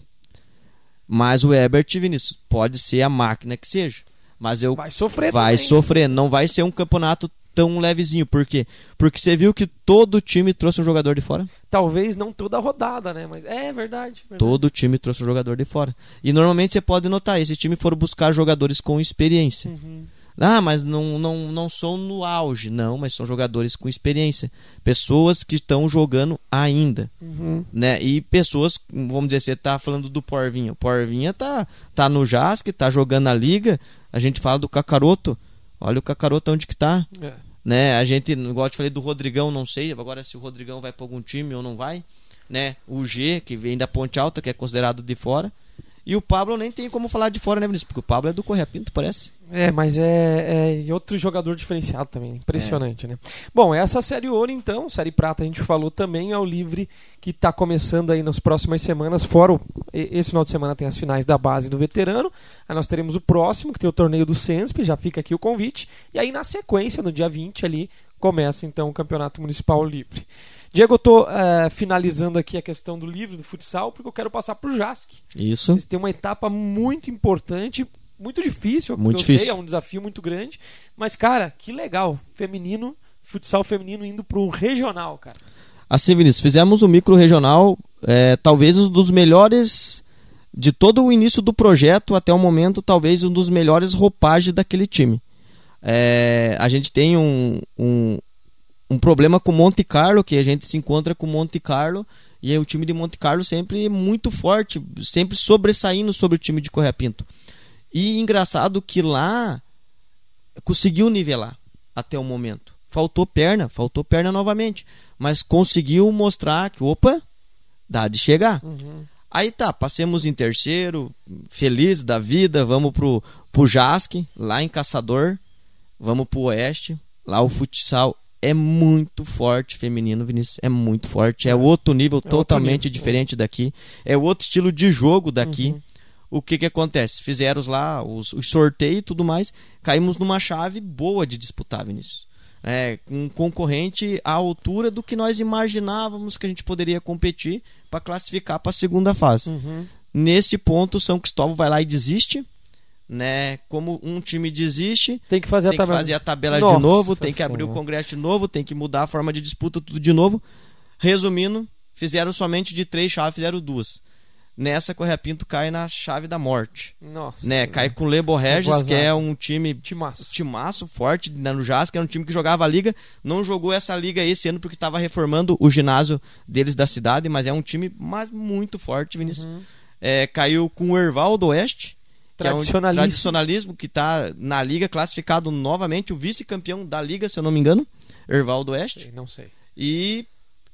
mas o Ebert, Vinícius, pode ser a máquina que seja. Mas eu vai sofrer vai também. sofrer, não vai ser um campeonato tão levezinho. Por quê? Porque você viu que todo time trouxe um jogador de fora? Talvez não toda a rodada, né? Mas é verdade. verdade. Todo time trouxe um jogador de fora. E normalmente você pode notar, esse time foram buscar jogadores com experiência. Uhum. Ah, mas não, não, não são no auge. Não, mas são jogadores com experiência. Pessoas que estão jogando ainda. Uhum. Né? E pessoas, vamos dizer, você tá falando do Porvinha. O Porvinha tá, tá no Jasque, tá jogando na Liga. A gente fala do Cacaroto. Olha o Cacaroto onde que tá. É. Né? A gente, igual eu te falei do Rodrigão, não sei agora se o Rodrigão vai para algum time ou não vai. Né? O G, que vem da Ponte Alta, que é considerado de fora. E o Pablo nem tem como falar de fora, né, Vinícius? Porque o Pablo é do Correia Pinto, parece. É, mas é, é outro jogador diferenciado também. Impressionante, é. né? Bom, essa série ouro, então, série prata, a gente falou também, é o livre que está começando aí nas próximas semanas. Fora o, esse final de semana tem as finais da base do veterano. Aí nós teremos o próximo, que tem o torneio do Sensp, já fica aqui o convite. E aí, na sequência, no dia 20 ali, começa então o Campeonato Municipal Livre. Diego, eu uh, eh, finalizando aqui a questão do livro, do futsal, porque eu quero passar para o JASC. Isso. Eles têm uma etapa muito importante, muito difícil, muito difícil. Sei, é um desafio muito grande. Mas, cara, que legal. Feminino, futsal feminino indo para o regional, cara. Assim, Vinícius, fizemos o um micro regional, é, talvez um dos melhores de todo o início do projeto até o momento, talvez um dos melhores roupagens daquele time. É, a gente tem um, um, um problema com Monte Carlo, que a gente se encontra com Monte Carlo e o time de Monte Carlo sempre muito forte, sempre sobressaindo sobre o time de Correia Pinto. E engraçado que lá conseguiu nivelar até o momento. Faltou perna, faltou perna novamente, mas conseguiu mostrar que, opa, dá de chegar. Uhum. Aí tá, passemos em terceiro, feliz da vida, vamos pro, pro Jasque, lá em Caçador, vamos pro Oeste, lá o futsal é muito forte feminino, Vinícius. É muito forte. É, é. outro nível é totalmente outro nível. diferente daqui. É outro estilo de jogo daqui. Uhum. O que que acontece? Fizeram lá os, os sorteios e tudo mais. Caímos numa chave boa de disputar, Vinícius. É, um concorrente à altura do que nós imaginávamos que a gente poderia competir para classificar para a segunda fase. Uhum. Nesse ponto, São Cristóvão vai lá e desiste né? Como um time desiste, tem que fazer, tem a, tabela. fazer a tabela Nossa de novo, tem que abrir o congresso de novo, tem que mudar a forma de disputa tudo de novo. Resumindo, fizeram somente de três chaves, fizeram duas. Nessa, Correia Pinto cai na chave da morte. Nossa. Né? Cai com o Lebo Regis, que é um time timaço, timaço forte né, no Jazz, que era um time que jogava a liga. Não jogou essa liga esse ano porque estava reformando o ginásio deles da cidade, mas é um time mas muito forte, Vinícius. Uhum. É, caiu com o Erval do Oeste, Tradicionalismo. Que é um tradicionalismo que está na liga, classificado novamente, o vice-campeão da liga, se eu não me engano, Erval do Oeste. Não sei. E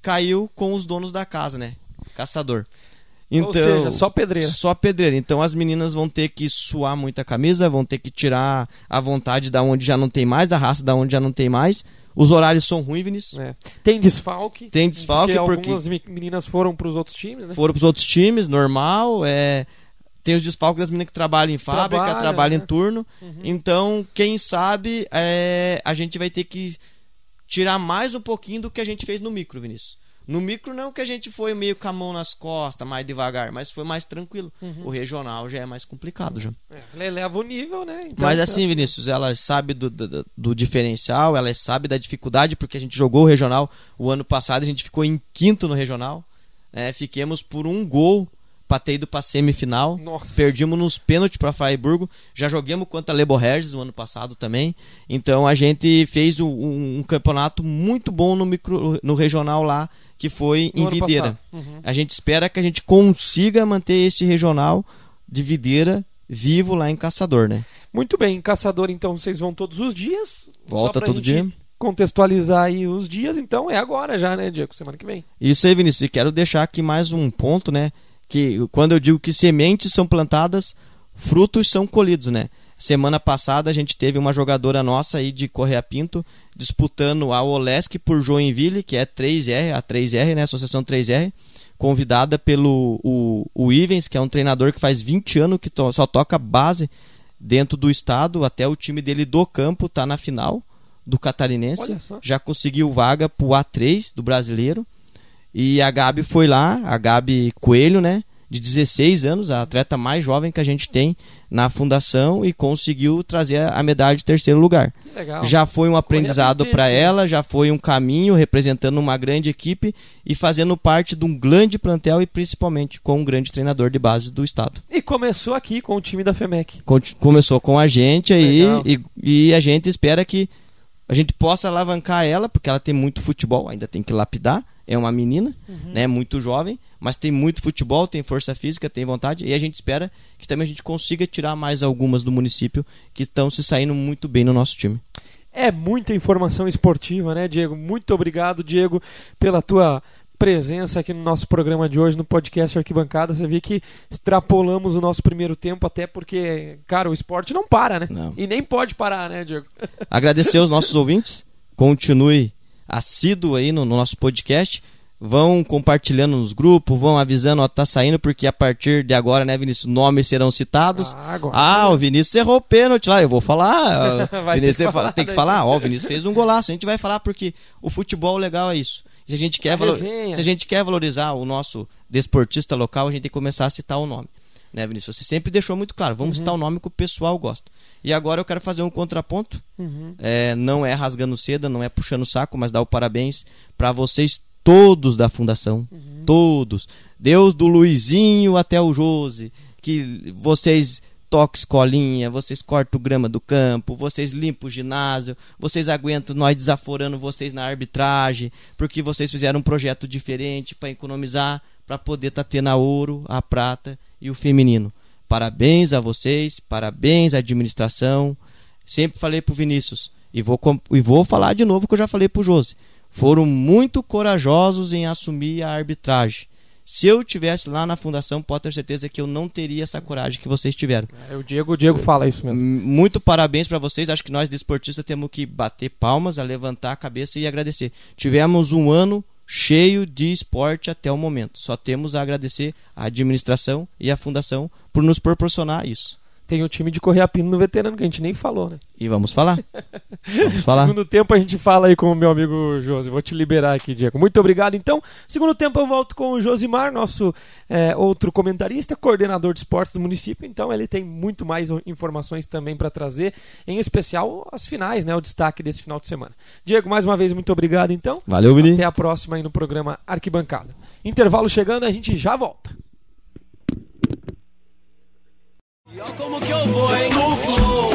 caiu com os donos da casa, né? Caçador. Então, Ou seja, só pedreira. Só pedreira. Então as meninas vão ter que suar muita camisa, vão ter que tirar a vontade da onde já não tem mais, a raça da onde já não tem mais. Os horários são ruins, Vinícius. É. Tem desfalque. Tem desfalque porque, porque algumas meninas foram para os outros times, né? Foram para os outros times, normal. É tem os desfalques das meninas que trabalham em fábrica, Trabalha, trabalham né? em turno. Uhum. Então, quem sabe, é, a gente vai ter que tirar mais um pouquinho do que a gente fez no micro, Vinícius. No micro não que a gente foi meio com a mão nas costas, mais devagar, mas foi mais tranquilo. Uhum. O regional já é mais complicado já. É, eleva o nível, né? Então, mas assim, Vinícius, ela sabe do, do, do, diferencial, ela sabe da dificuldade, porque a gente jogou o regional o ano passado, a gente ficou em quinto no regional. Né? Fiquemos por um gol para ter ido para semifinal. Nossa. Perdemos nos pênaltis para Freiburgo. Já jogamos contra Lebo Regis no ano passado também. Então a gente fez um, um, campeonato muito bom no, micro, no regional lá, que foi no em Videira. Uhum. A gente espera que a gente consiga manter esse regional de Videira vivo lá em Caçador, né? Muito bem, Caçador, então vocês vão todos os dias. Volta todo dia contextualizar aí os dias, então é agora já, né, Diego? Semana que vem. Isso aí, Vinícius. E quero deixar aqui mais um ponto, né? Que quando eu digo que sementes são plantadas, frutos são colhidos, né? Semana passada a gente teve uma jogadora nossa aí de Correia Pinto disputando a Olesk por Joinville, que é 3R, a 3R, né? Associação 3R, convidada pelo o, o Ivens, que é um treinador que faz 20 anos que to, só toca base dentro do estado, até o time dele do campo tá na final do Catarinense, já conseguiu vaga pro A3 do brasileiro. E a Gabi foi lá, a Gabi Coelho, né? De 16 anos, a atleta mais jovem que a gente tem na fundação e conseguiu trazer a medalha de terceiro lugar. Já foi um aprendizado para ela, já foi um caminho representando uma grande equipe e fazendo parte de um grande plantel e principalmente com um grande treinador de base do estado. E começou aqui com o time da FEMEC. Começou com a gente aí e, e a gente espera que a gente possa alavancar ela, porque ela tem muito futebol, ainda tem que lapidar. É uma menina, uhum. né, muito jovem, mas tem muito futebol, tem força física, tem vontade, e a gente espera que também a gente consiga tirar mais algumas do município que estão se saindo muito bem no nosso time. É muita informação esportiva, né, Diego? Muito obrigado, Diego, pela tua presença aqui no nosso programa de hoje, no podcast Arquibancada. Você vê que extrapolamos o nosso primeiro tempo, até porque, cara, o esporte não para, né? Não. E nem pode parar, né, Diego? Agradecer aos nossos ouvintes. Continue assíduo aí no, no, nosso podcast. Vão compartilhando nos grupos, vão avisando, ó, tá saindo, porque a partir de agora, né, Vinícius, nomes serão citados. Ah, agora. ah o Vinícius errou o pênalti lá, eu vou falar. Vinícius que falar, tem que falar, ó, o Vinícius fez um golaço. A gente vai falar porque o futebol legal é isso. Se a gente quer, valor... se a gente quer valorizar o nosso desportista local, a gente tem que começar a citar o nome. Né, Vinícius? Você sempre deixou muito claro. Vamos uhum. citar o nome que o pessoal gosta. E agora eu quero fazer um contraponto. Uhum. É, não é rasgando seda, não é puxando o saco, mas dar o parabéns para vocês todos da fundação. Uhum. Todos. Deus do Luizinho até o Jose. Que vocês toca escolinha, vocês cortam grama do campo, vocês limpam o ginásio, vocês aguentam nós desaforando vocês na arbitragem, porque vocês fizeram um projeto diferente para economizar, para poder estar tá tendo a ouro, a prata e o feminino. Parabéns a vocês, parabéns à administração. Sempre falei pro Vinícius e vou, e vou falar de novo que eu já falei pro Josi. Foram muito corajosos em assumir a arbitragem se eu tivesse lá na fundação, pode ter certeza que eu não teria essa coragem que vocês tiveram. É, o Diego, o Diego fala isso mesmo. Muito parabéns para vocês. Acho que nós desportistas temos que bater palmas, a levantar a cabeça e agradecer. Tivemos um ano cheio de esporte até o momento. Só temos a agradecer à administração e à fundação por nos proporcionar isso tem o time de correr a pino no veterano, que a gente nem falou, né? E vamos falar. Vamos falar. Segundo tempo a gente fala aí com o meu amigo Josi. Vou te liberar aqui, Diego. Muito obrigado. Então, segundo tempo eu volto com o Josimar, nosso é, outro comentarista, coordenador de esportes do município. Então, ele tem muito mais informações também para trazer, em especial as finais, né? O destaque desse final de semana. Diego, mais uma vez, muito obrigado, então. Valeu, Vini. Até a próxima aí no programa Arquibancada. Intervalo chegando, a gente já volta.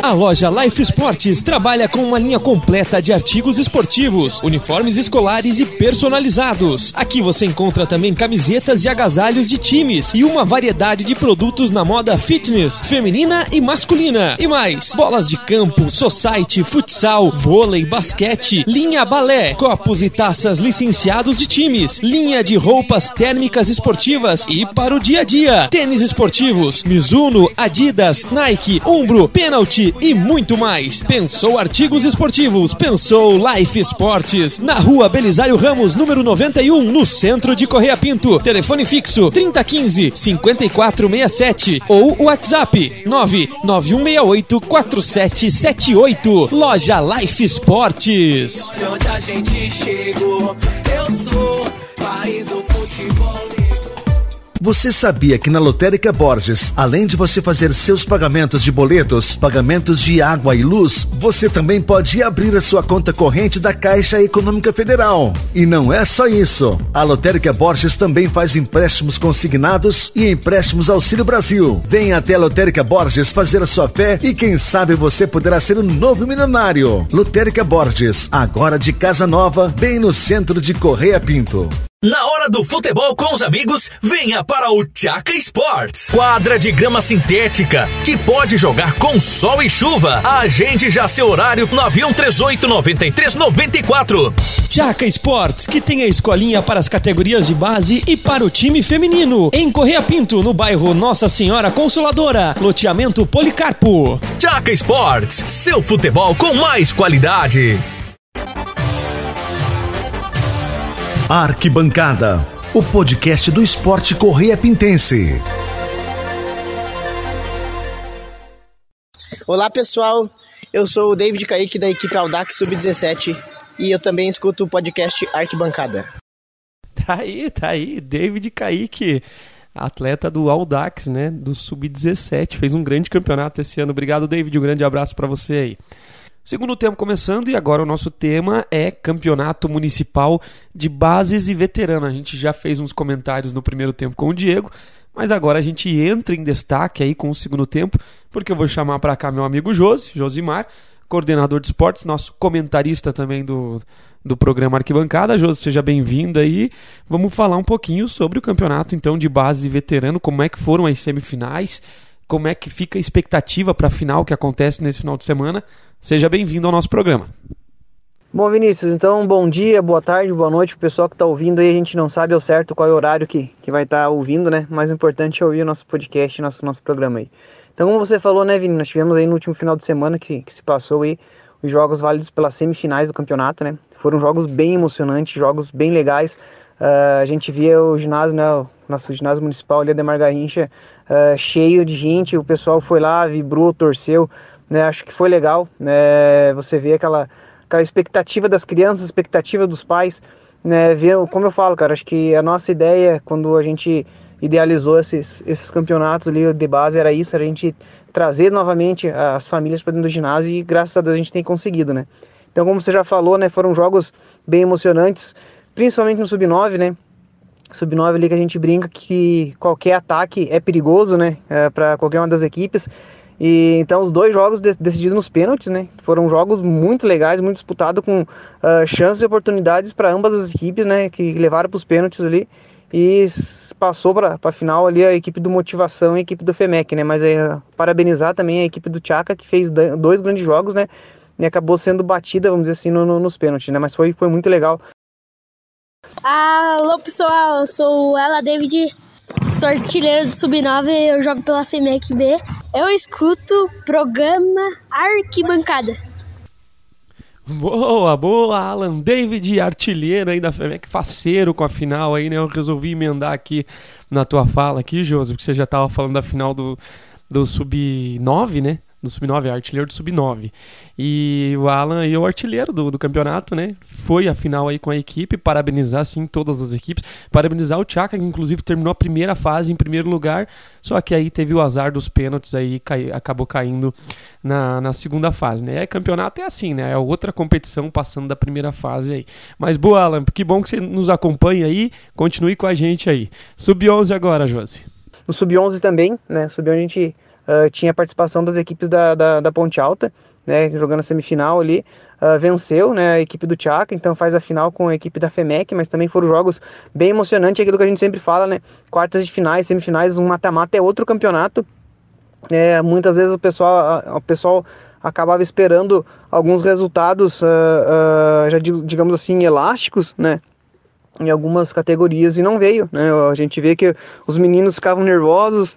A loja Life Sports trabalha com uma linha completa de artigos esportivos, uniformes escolares e personalizados. Aqui você encontra também camisetas e agasalhos de times e uma variedade de produtos na moda fitness, feminina e masculina. E mais, bolas de campo, society, futsal, vôlei, basquete, linha balé, copos e taças licenciados de times, linha de roupas térmicas esportivas e para o dia a dia, tênis esportivos, Mizuno, Adidas, Adidas, Nike, Umbro, Penalty e muito mais. Pensou artigos esportivos, pensou Life Esportes. Na rua Belisário Ramos, número 91, no centro de Correia Pinto. Telefone fixo 3015 5467 ou WhatsApp 99168 4778. Loja Life Esportes. Onde a gente chegou, eu sou país do. Você sabia que na Lotérica Borges, além de você fazer seus pagamentos de boletos, pagamentos de água e luz, você também pode abrir a sua conta corrente da Caixa Econômica Federal. E não é só isso. A Lotérica Borges também faz empréstimos consignados e empréstimos Auxílio Brasil. Venha até a Lotérica Borges fazer a sua fé e quem sabe você poderá ser um novo milionário. Lotérica Borges, agora de casa nova, bem no centro de Correia Pinto. Na hora do futebol com os amigos, venha para o Tchaca Sports. Quadra de grama sintética que pode jogar com sol e chuva. Agende já seu horário no avião 38 93 94. Tchaca Sports, que tem a escolinha para as categorias de base e para o time feminino. Em Correia Pinto, no bairro Nossa Senhora Consoladora, loteamento Policarpo. Tchaca Sports, seu futebol com mais qualidade. Arquibancada, o podcast do esporte Correia Pintense. Olá pessoal, eu sou o David Kaique da equipe Audax Sub-17 e eu também escuto o podcast Arquibancada. Tá aí, tá aí, David Kaique, atleta do Audax, né, do Sub-17, fez um grande campeonato esse ano. Obrigado, David, um grande abraço para você aí. Segundo tempo começando e agora o nosso tema é Campeonato Municipal de Bases e Veterano. A gente já fez uns comentários no primeiro tempo com o Diego, mas agora a gente entra em destaque aí com o segundo tempo, porque eu vou chamar para cá meu amigo Josi, Josimar, coordenador de esportes, nosso comentarista também do, do programa Arquibancada. Josi, seja bem-vindo aí. Vamos falar um pouquinho sobre o campeonato então de base e veterano, como é que foram as semifinais, como é que fica a expectativa para a final que acontece nesse final de semana. Seja bem-vindo ao nosso programa. Bom, Vinícius, então bom dia, boa tarde, boa noite pro pessoal que está ouvindo aí. A gente não sabe ao certo qual é o horário que, que vai estar tá ouvindo, né? Mais importante é ouvir o nosso podcast, nosso, nosso programa aí. Então, como você falou, né, Vini, nós tivemos aí no último final de semana que, que se passou aí os jogos válidos pelas semifinais do campeonato, né? Foram jogos bem emocionantes, jogos bem legais. Uh, a gente via o ginásio, né, o nosso ginásio municipal ali, Ademar Garrincha, uh, cheio de gente, o pessoal foi lá, vibrou, torceu né? Acho que foi legal, né? Você vê aquela, aquela expectativa das crianças, expectativa dos pais, né? Ver, como eu falo, cara, acho que a nossa ideia quando a gente idealizou esses, esses campeonatos ali de base era isso, era a gente trazer novamente as famílias para dentro do ginásio e graças a Deus a gente tem conseguido, né? Então, como você já falou, né, foram jogos bem emocionantes, principalmente no sub-9, né? Sub-9 ali que a gente brinca que qualquer ataque é perigoso, né, é, para qualquer uma das equipes. E então os dois jogos de, decididos nos pênaltis, né? Foram jogos muito legais, muito disputados com uh, chances e oportunidades para ambas as equipes, né? Que levaram para os pênaltis ali e passou para a final ali a equipe do Motivação e a equipe do Femec, né? Mas uh, parabenizar também a equipe do Tchaka que fez dois grandes jogos, né? E acabou sendo batida, vamos dizer assim, no, no, nos pênaltis, né? Mas foi, foi muito legal. Alô pessoal, eu sou ela David Sou artilheiro do Sub-9, eu jogo pela FEMEC B. Eu escuto programa Arquibancada. Boa, boa, Alan David, artilheiro aí da FEMEC, faceiro com a final aí, né? Eu resolvi emendar aqui na tua fala aqui, Josi, porque você já tava falando da final do, do Sub-9, né? Do Sub-9, artilheiro do Sub-9. E o Alan aí é o artilheiro do, do campeonato, né? Foi a final aí com a equipe, parabenizar sim todas as equipes, parabenizar o Tchaka, que inclusive terminou a primeira fase em primeiro lugar, só que aí teve o azar dos pênaltis aí, cai, acabou caindo na, na segunda fase, né? É, campeonato é assim, né? É outra competição passando da primeira fase aí. Mas boa, Alan, que bom que você nos acompanha aí, continue com a gente aí. Sub-11 agora, Josi. No Sub-11 também, né? Sub-11 a gente uh, tinha a participação das equipes da, da, da, Ponte Alta, né, jogando a semifinal ali, uh, venceu né, a equipe do Tchaka, então faz a final com a equipe da FEMEC, mas também foram jogos bem emocionantes, aquilo que a gente sempre fala, né, quartas de finais, semifinais, um mata-mata é outro campeonato, é, muitas vezes o pessoal, o pessoal acabava esperando alguns resultados, uh, uh, já digamos assim, elásticos, né? Em algumas categorias e não veio, né? A gente vê que os meninos ficavam nervosos,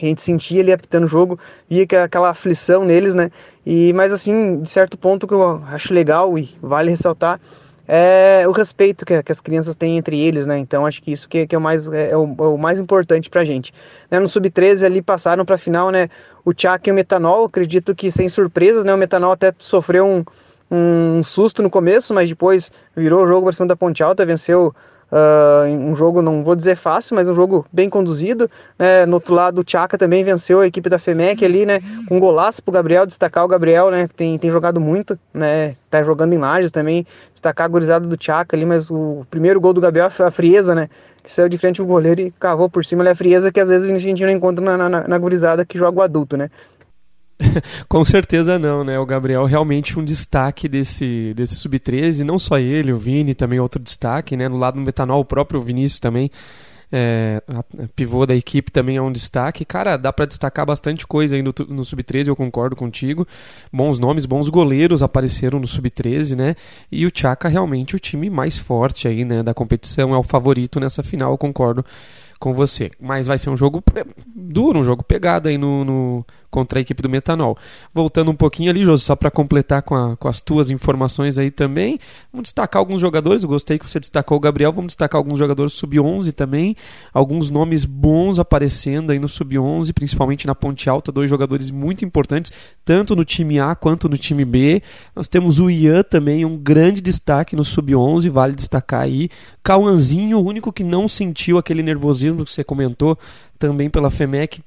a gente sentia ele apitando o jogo, via que aquela aflição neles, né? E mas assim, de certo ponto que eu acho legal e vale ressaltar é o respeito que, que as crianças têm entre eles, né? Então acho que isso que, que é, o mais, é, é, o, é o mais importante pra gente. Né? No Sub-13 ali passaram pra final, né? O Tchak e o Metanol, acredito que sem surpresas, né? O Metanol até sofreu um, um susto no começo, mas depois virou o jogo para cima da Ponte Alta, venceu Uh, um jogo, não vou dizer fácil, mas um jogo bem conduzido. Né? No outro lado, o Tchaka também venceu a equipe da FEMEC ali, né? Com um golaço pro Gabriel, destacar o Gabriel, né? Tem, tem jogado muito, né? Tá jogando em Lages também, destacar a gurizada do Tchaka ali, mas o primeiro gol do Gabriel foi a frieza, né? Que saiu de frente o goleiro e cavou por cima. Ele é a frieza que às vezes a gente não encontra na, na, na gurizada que joga o adulto, né? Com certeza não, né? O Gabriel realmente um destaque desse, desse sub-13, não só ele, o Vini também outro destaque, né? No lado do metanol, o próprio Vinícius também, é, pivô da equipe também é um destaque. Cara, dá para destacar bastante coisa aí no, no sub-13, eu concordo contigo. Bons nomes, bons goleiros apareceram no sub-13, né? E o Chaka realmente o time mais forte aí, né, da competição, é o favorito nessa final, eu concordo com você. Mas vai ser um jogo duro, um jogo pegado aí no, no contra a equipe do Metanol. Voltando um pouquinho ali, José, só para completar com, a, com, as tuas informações aí também, vamos destacar alguns jogadores. Eu gostei que você destacou o Gabriel, vamos destacar alguns jogadores sub-11 também. Alguns nomes bons aparecendo aí no sub-11, principalmente na Ponte Alta, dois jogadores muito importantes, tanto no time A quanto no time B. Nós temos o Ian também, um grande destaque no sub-11, vale destacar aí. Cauanzinho, o único que não sentiu aquele nervosismo que você comentou também pela FEMEC,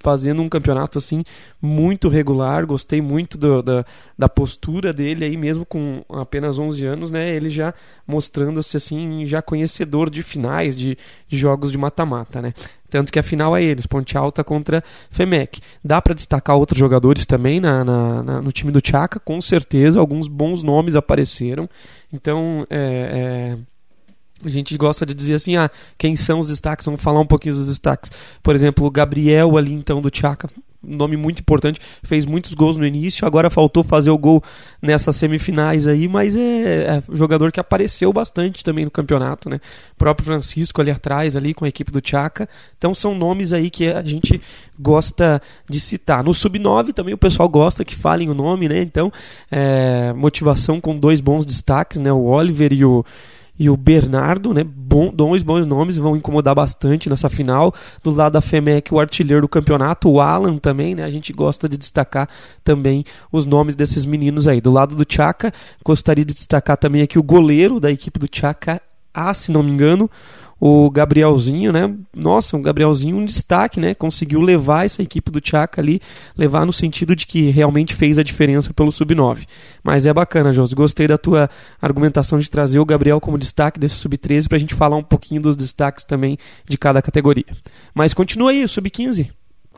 fazendo um campeonato assim muito regular. Gostei muito do, da, da postura dele aí, mesmo com apenas 11 anos, né? Ele já mostrando-se assim, já conhecedor de finais, de, de jogos de mata-mata, né? Tanto que a final é eles, Ponte Alta contra Femec. Dá para destacar outros jogadores também na, na, na, no time do Chaka, com certeza. Alguns bons nomes apareceram. Então, é, é a gente gosta de dizer assim, ah, quem são os destaques? Vamos falar um pouquinho dos destaques. Por exemplo, o Gabriel ali então do Tchaka, nome muito importante, fez muitos gols no início, agora faltou fazer o gol nessas semifinais aí, mas é, é jogador que apareceu bastante também no campeonato, né? O próprio Francisco ali atrás ali com a equipe do Tchaka. Então são nomes aí que a gente gosta de citar. No sub-9 também o pessoal gosta que falem o nome, né? Então, é, motivação com dois bons destaques, né? O Oliver e o e o Bernardo, né? Bom, dois bons nomes, vão incomodar bastante nessa final. Do lado da FEMEC, o artilheiro do campeonato, o Alan também, né? A gente gosta de destacar também os nomes desses meninos aí. Do lado do Chaka, gostaria de destacar também aqui o goleiro da equipe do Chaka, A, se não me engano, o Gabrielzinho, né? Nossa, o Gabrielzinho um destaque, né? Conseguiu levar essa equipe do Tchaka ali, levar no sentido de que realmente fez a diferença pelo sub-9. Mas é bacana, Josi. Gostei da tua argumentação de trazer o Gabriel como destaque desse sub-13 para a gente falar um pouquinho dos destaques também de cada categoria. Mas continua aí, sub-15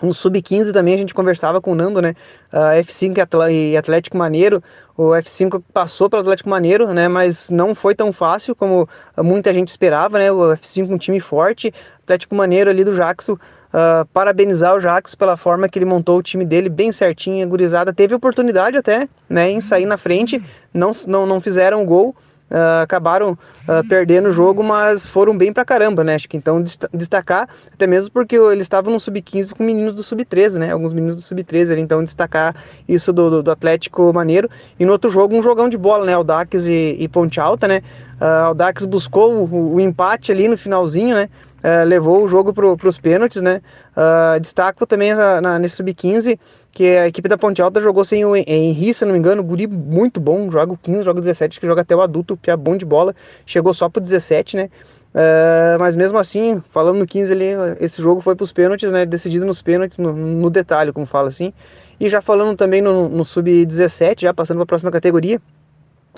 um sub-15 também a gente conversava com o Nando, né? Uh, F5 e Atlético Maneiro. O F5 passou pelo Atlético Maneiro, né? Mas não foi tão fácil como muita gente esperava, né? O F5 um time forte. Atlético Maneiro ali do Jackson. Uh, parabenizar o Jackson pela forma que ele montou o time dele bem certinho, gurizada. Teve oportunidade até, né? Em sair na frente. Não, não, não fizeram gol uh, acabaram uh, perdendo o jogo, mas foram bem pra caramba, né? Acho que então destacar, até mesmo porque eles estavam no sub-15 com meninos do sub-13, né? Alguns meninos do sub-13 então destacar isso do, do, do, Atlético Maneiro. E no outro jogo, um jogão de bola, né? Aldax e, e Ponte Alta, né? Uh, Aldax buscou o, o, empate ali no finalzinho, né? Uh, levou o jogo para os pênaltis, né? Uh, destaco também na, na, nesse sub-15 que a equipe da Ponte Alta jogou sem o Henry, se não me engano, guri muito bom, joga o 15, joga o 17, que joga até o adulto, que é bom de bola, chegou só pro 17, né? Uh, mas mesmo assim, falando no 15 ali, esse jogo foi para os pênaltis, né? Decidido nos pênaltis, no, no, detalhe, como fala assim. E já falando também no, no sub-17, já passando para a próxima categoria,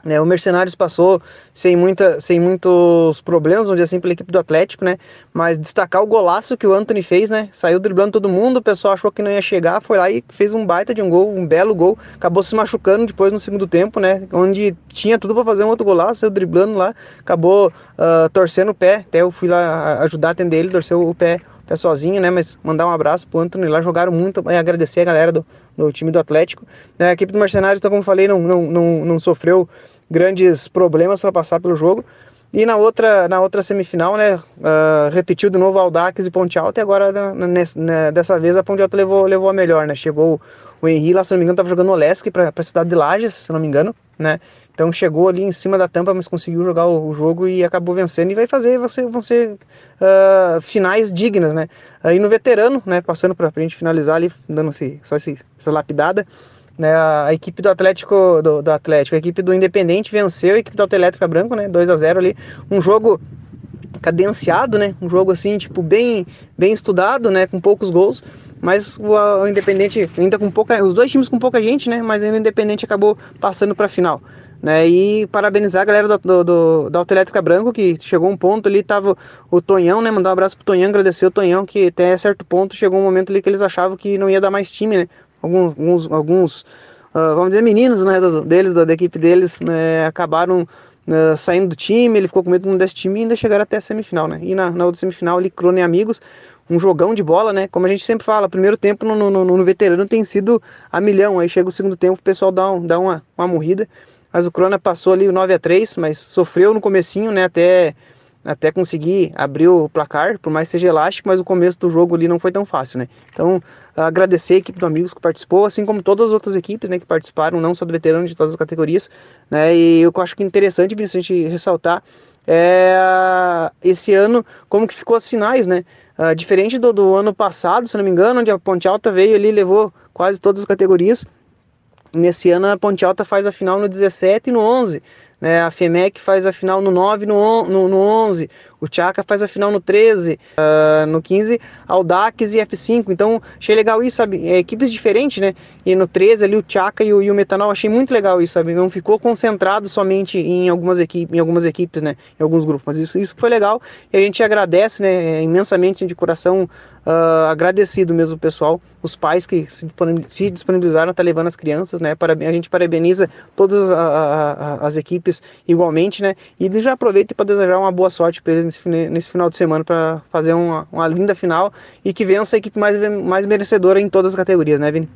né, o Mercenários passou sem, muita, sem muitos problemas, vamos dizer assim, pela equipe do Atlético, né? Mas destacar o golaço que o Anthony fez, né? Saiu driblando todo mundo, o pessoal achou que não ia chegar, foi lá e fez um baita de um gol, um belo gol. Acabou se machucando depois no segundo tempo, né? Onde tinha tudo para fazer um outro golaço, saiu driblando lá, acabou uh, torcendo o pé. Até eu fui lá ajudar a atender ele, torceu o pé, pé sozinho, né? Mas mandar um abraço pro Anthony lá, jogaram muito, e agradecer a galera do, do time do Atlético. A equipe do Mercenários, então, como falei, não, não, não, não sofreu grandes problemas para passar pelo jogo. E na outra, na outra semifinal, né, uh, repetiu de novo Aldax e Ponte Alta, e agora nessa, né, dessa vez a Ponte Alta levou, levou a melhor, né, chegou o Henri lá, se não me engano, estava jogando o Lesc para a cidade de Lages, se não me engano, né, então chegou ali em cima da tampa, mas conseguiu jogar o, jogo e acabou vencendo, e vai fazer, vão ser, vão ser uh, finais dignas, né, aí no veterano, né, passando para a gente finalizar ali, dando esse, só esse, essa lapidada, né, a equipe do Atlético, do, do, Atlético, a equipe do Independente venceu a equipe do Autoelétrica Branco, né, 2 a 0 ali, um jogo cadenciado, né? Um jogo assim, tipo, bem, bem estudado, né? Com poucos gols. Mas o, o Independente, ainda com pouca. Os dois times com pouca gente, né? Mas ainda o Independente acabou passando para a final. Né, e parabenizar a galera do, do, do, da Autoelétrica Branco, que chegou um ponto ali, tava o Tonhão, né? Mandar um abraço pro Tonhão, agradecer o Tonhão, que até certo ponto chegou um momento ali que eles achavam que não ia dar mais time, né? Alguns, alguns, alguns uh, vamos dizer, meninos, né, do, deles, da, da, equipe deles, né, acabaram uh, saindo do time, ele ficou com medo de um desse time e ainda chegaram até a semifinal, né? E na, na outra semifinal ali, Crone e Amigos, um jogão de bola, né? Como a gente sempre fala, primeiro tempo no, no, no, veterano tem sido a milhão, aí chega o segundo tempo, o pessoal dá, um, dá uma, uma morrida mas o Crona passou ali o 9 a 3 mas sofreu no comecinho, né, até, até conseguir abrir o placar, por mais que seja elástico, mas o começo do jogo ali não foi tão fácil, né. Então, agradecer a equipe do Amigos que participou, assim como todas as outras equipes, né, que participaram, não só do veterano, de todas as categorias, né, e eu acho que é interessante, Vicente, ressaltar é, esse ano como que ficou as finais, né, uh, diferente do, do ano passado, se não me engano, onde a Ponte Alta veio ali levou quase todas as categorias, Nesse ano a Ponte Alta faz a final no 17 e no 11. Né? A FEMEC faz a final no 9 e no, no, no 11. O Tchaka faz a final no 13. Uh, ah, no 15, Audax e F5. Então achei legal isso, sabe? É, equipes diferentes, né? E no 13 ali o Tchaka e o, e o Metanol. Achei muito legal isso, sabe? Não ficou concentrado somente em algumas, equipes, em algumas equipes, né? Em alguns grupos. Mas isso, isso foi legal. E a gente agradece né, imensamente de coração uh, agradecido mesmo pessoal, os pais que se disponibilizaram tá levando as crianças, né? A gente parabeniza todas a, a, a, as equipes igualmente, né? E já aproveito para desejar uma boa sorte para eles nesse, nesse, final de semana para fazer uma, uma linda final e que vença a equipe mais, mais merecedora em todas as categorias, né, Vini?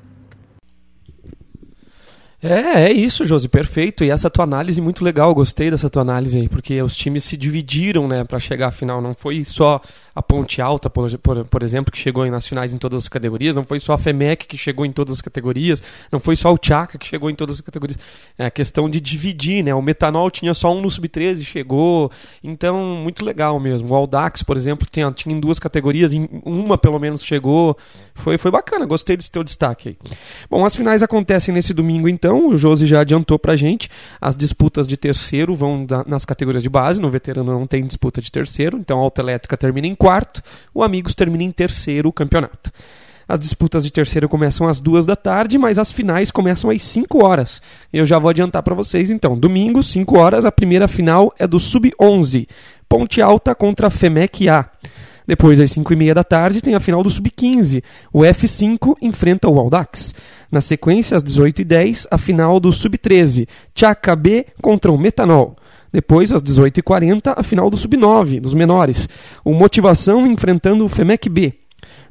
É, é isso, Josi, perfeito. E essa tua análise muito legal, gostei dessa tua análise aí, porque os times se dividiram, né, para chegar à final. Não foi só a Ponte Alta, por, por, por, exemplo, que chegou nas finais em todas as categorias, não foi só a FEMEC que chegou em todas as categorias, não foi só o Tchaka que chegou em todas as categorias. É a questão de dividir, né? O Metanol tinha só um no Sub-13, chegou. Então, muito legal mesmo. O Aldax, por exemplo, tinha, tinha em duas categorias, em uma pelo menos chegou. Foi, foi bacana, gostei desse teu destaque aí. Bom, as finais acontecem nesse domingo então então, o Josi já adiantou pra gente. As disputas de terceiro vão nas categorias de base. No veterano não tem disputa de terceiro. Então a Autoelétrica termina em quarto. O Amigos termina em terceiro o campeonato. As disputas de terceiro começam às duas da tarde, mas as finais começam às 5 horas. Eu já vou adiantar para vocês então. Domingo, 5 horas, a primeira final é do Sub-11. Ponte Alta contra a FEMEC A. Depois, às 5 e meia da tarde, tem a final do Sub-15. O F5 enfrenta o Aldax. Na sequência, às 18h10, a final do Sub-13. Tchaka B contra o Metanol. Depois, às 18h40, a final do Sub-9, dos menores. O Motivação enfrentando o FEMEC B.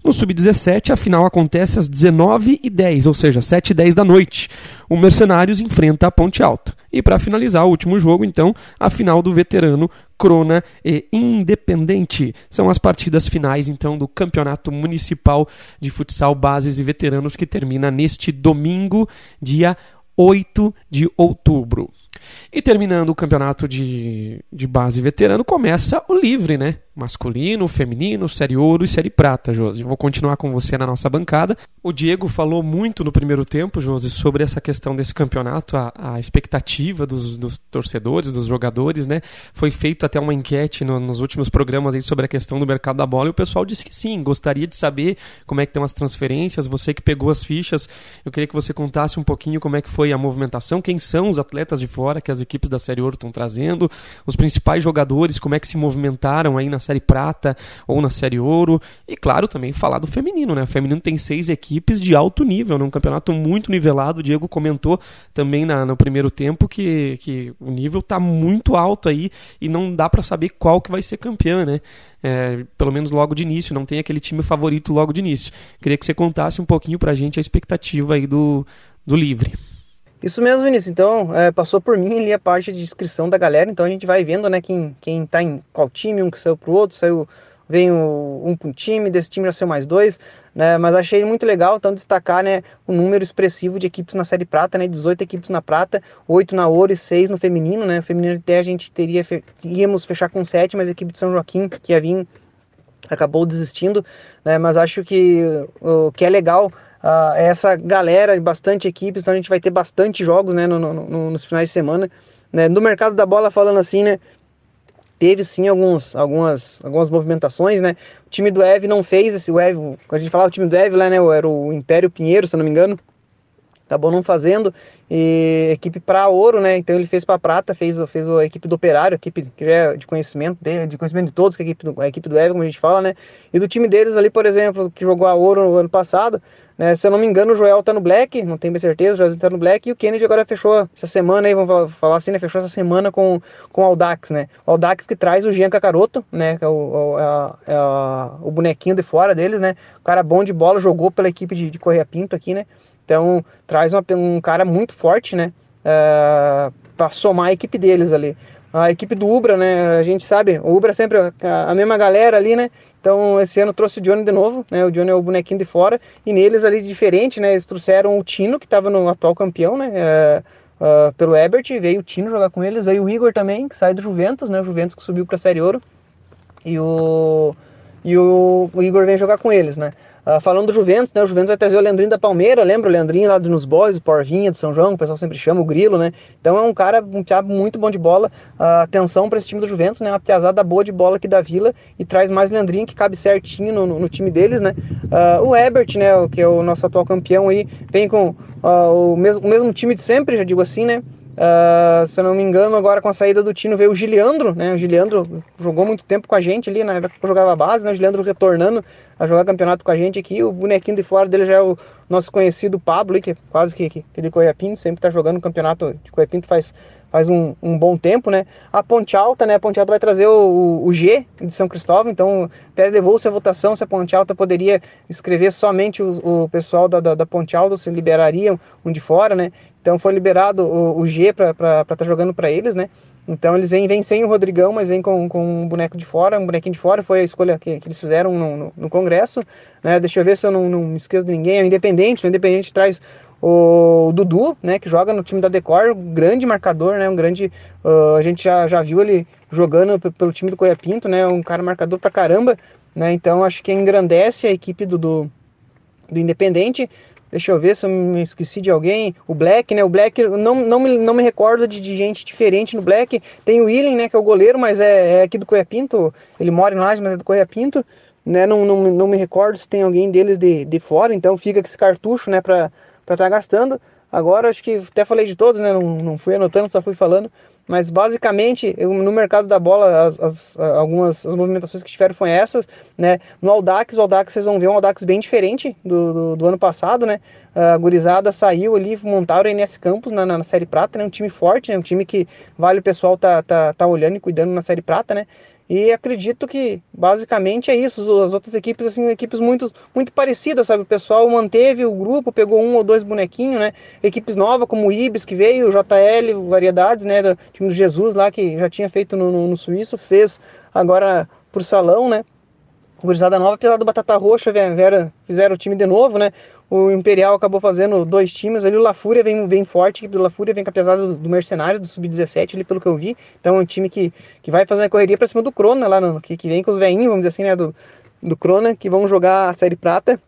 No Sub-17, a final acontece às 19h10, ou seja, 7h10 da noite. O Mercenários enfrenta a Ponte Alta. E para finalizar o último jogo, então, a final do veterano Crona e Independente. São as partidas finais, então, do Campeonato Municipal de Futsal Bases e Veteranos que termina neste domingo, dia 8 de outubro. E terminando o campeonato de, de base veterano, começa o livre, né? Masculino, feminino, série ouro e série prata, Josi. Vou continuar com você na nossa bancada. O Diego falou muito no primeiro tempo, Josi, sobre essa questão desse campeonato, a, a expectativa dos, dos, torcedores, dos jogadores, né? Foi feita até uma enquete no, nos últimos programas aí sobre a questão do mercado da bola e o pessoal disse que sim, gostaria de saber como é que estão as transferências, você que pegou as fichas, eu queria que você contasse um pouquinho como é que foi a movimentação, quem são os atletas de fora que as equipes da série ouro estão trazendo, os principais jogadores, como é que se movimentaram aí na Série Prata ou na Série Ouro. E claro, também falar do feminino, né? O feminino tem seis equipes de alto nível, né? um campeonato muito nivelado. O Diego comentou também na, no primeiro tempo que, que o nível está muito alto aí e não dá para saber qual que vai ser campeã, né? É, pelo menos logo de início, não tem aquele time favorito logo de início. Queria que você contasse um pouquinho pra gente a expectativa aí do, do livre. Isso mesmo, Vinícius. Então, é, passou por mim ali a parte de inscrição da galera. Então a gente vai vendo, né, quem, quem tá em qual time, um que saiu pro outro, saiu, um para um time, desse time já saiu mais dois, né? Mas achei muito legal, então, destacar, né, o número expressivo de equipes na Série Prata, né? 18 equipes na prata, 8 na ouro e 6 no feminino, né? O feminino até a gente teria, íamos fechar com 7, mas a equipe de São Joaquim, que ia vir, acabou desistindo, né? Mas acho que o que é legal uh, essa galera, bastante equipes, então a gente vai ter bastante jogos né, no, no, no, nos finais de semana. Né? No mercado da bola, falando assim, né? teve sim alguns, algumas, algumas movimentações, né? O time do Eve não fez esse, o Eve, quando a gente falava o time do Eve lá, né? Era o Império Pinheiro, se eu não me engano, acabou não fazendo e equipe para ouro, né? Então ele fez para prata, fez, fez a equipe do Operário, equipe que é de conhecimento de conhecimento de todos, que é a equipe do, a equipe do Eve, como a gente fala, né? E do time deles ali, por exemplo, que jogou a ouro no ano passado, né? Se eu não me engano, o Joel tá no Black, não tenho bem certeza, o Joel tá no Black e o Kennedy agora fechou essa semana aí, vamos falar assim, né? Fechou essa semana com, com o Aldax, né? O Aldax que traz o Jean Cacaroto, né? Que é o, é, é o bonequinho de fora deles, né? O cara bom de bola, jogou pela equipe de, de Correia Pinto aqui, né? Então traz uma, um cara muito forte, né? Uh, ah, para somar a equipe deles ali. A equipe do Ubra, né? A gente sabe, o Ubra é sempre a, mesma galera ali, né? Então esse ano trouxe o Johnny de novo, né? O Johnny é o bonequinho de fora e neles ali diferente, né? Eles trouxeram o Tino que estava no atual campeão, né? Uh, uh, pelo Ebert, veio o Tino jogar com eles, veio o Igor também que sai do Juventus, né? O Juventus que subiu para a Série Ouro e o e o, o Igor vem jogar com eles, né? Uh, falando do Juventus, né? O Juventus vai trazer o Leandrinho da Palmeira, lembra o Leandrinho lá nos Boys, o Porvinha do São João, o pessoal sempre chama, o Grilo, né? Então é um cara, um piado muito bom de bola. Uh, atenção para esse time do Juventus, né? Uma piazada boa de bola aqui da Vila e traz mais Leandrinho que cabe certinho no, no, no time deles, né? Uh, o Ebert, né? Que é o nosso atual campeão aí, vem com o, mesmo, o mesmo time de sempre, já digo assim, né? Uh, se eu não me engano, agora com a saída do Tino veio o Giliandro, né? O Giliandro jogou muito tempo com a gente ali, na época que eu jogava base, né? O Giliandro retornando a jogar campeonato com a gente aqui. O bonequinho de fora dele já é o nosso conhecido Pablo, que é quase que, que, que de Coiapinto, sempre tá jogando campeonato de Coiapinto faz, faz um, um, bom tempo, né? A Ponte Alta, né? A Ponte Alta vai trazer o, o, G de São Cristóvão, então até levou-se a votação se a Ponte Alta poderia escrever somente o, o pessoal da, da, da Ponte Alta, se liberaria um de fora, né? Então foi liberado o, o G para estar tá jogando para eles, né? Então eles vêm, vêm sem o Rodrigão, mas vêm com, com um boneco de fora, um bonequinho de fora, foi a escolha que, que eles fizeram no, no, no, Congresso. Né? Deixa eu ver se eu não, não me esqueço de ninguém. É o Independente, o Independente traz o Dudu, né, que joga no time da Decor, grande marcador, né, um grande, uh, a gente já, já viu ele jogando pelo time do Coia Pinto, né, um cara marcador pra caramba, né, então acho que engrandece a equipe do, do, do Independente, Deixa eu ver se eu me esqueci de alguém. O Black, né? O Black, não, não, me, não me recordo de, de gente diferente no Black. Tem o William, né? Que é o goleiro, mas é, é aqui do Coia Pinto. Ele mora em Laje, mas é do Coia Pinto. Né? Não, não, não me recordo se tem alguém deles de, de fora. Então fica com esse cartucho, né? Pra estar tá gastando. Agora, acho que até falei de todos, né? Não, não fui anotando, só fui falando. Mas basicamente, eu, no mercado da bola, as, as, algumas as movimentações que tiveram foram essas, né? No Aldax, o Aldax, vocês vão ver um Aldax bem diferente do, do, do ano passado, né? A gurizada saiu ali, montaram o NS Campos na, na, Série Prata, né? Um time forte, né? Um time que vale o pessoal tá, tá, tá olhando e cuidando na Série Prata, né? E acredito que basicamente é isso. As outras equipes, assim, equipes muito, muito parecidas, sabe? O pessoal manteve o grupo, pegou um ou dois bonequinhos, né? Equipes novas, como o Ibis, que veio, o JL, variedades, né? Do time do Jesus lá, que já tinha feito no, no, no Suíço, fez agora por salão, né? Gurizada nova, apesar do Batata Roxa, Vera, fizeram o time de novo, né? O Imperial acabou fazendo dois times ali. O La Fúria vem, vem forte, do La Fúria vem com a pesada do, do Mercenário, do Sub-17, ali pelo que eu vi. Então é um time que, que vai fazer uma correria pra cima do Crona lá, no, que, que vem com os veinhos, vamos dizer assim, né? Do, do Crona, que vão jogar a Série Prata.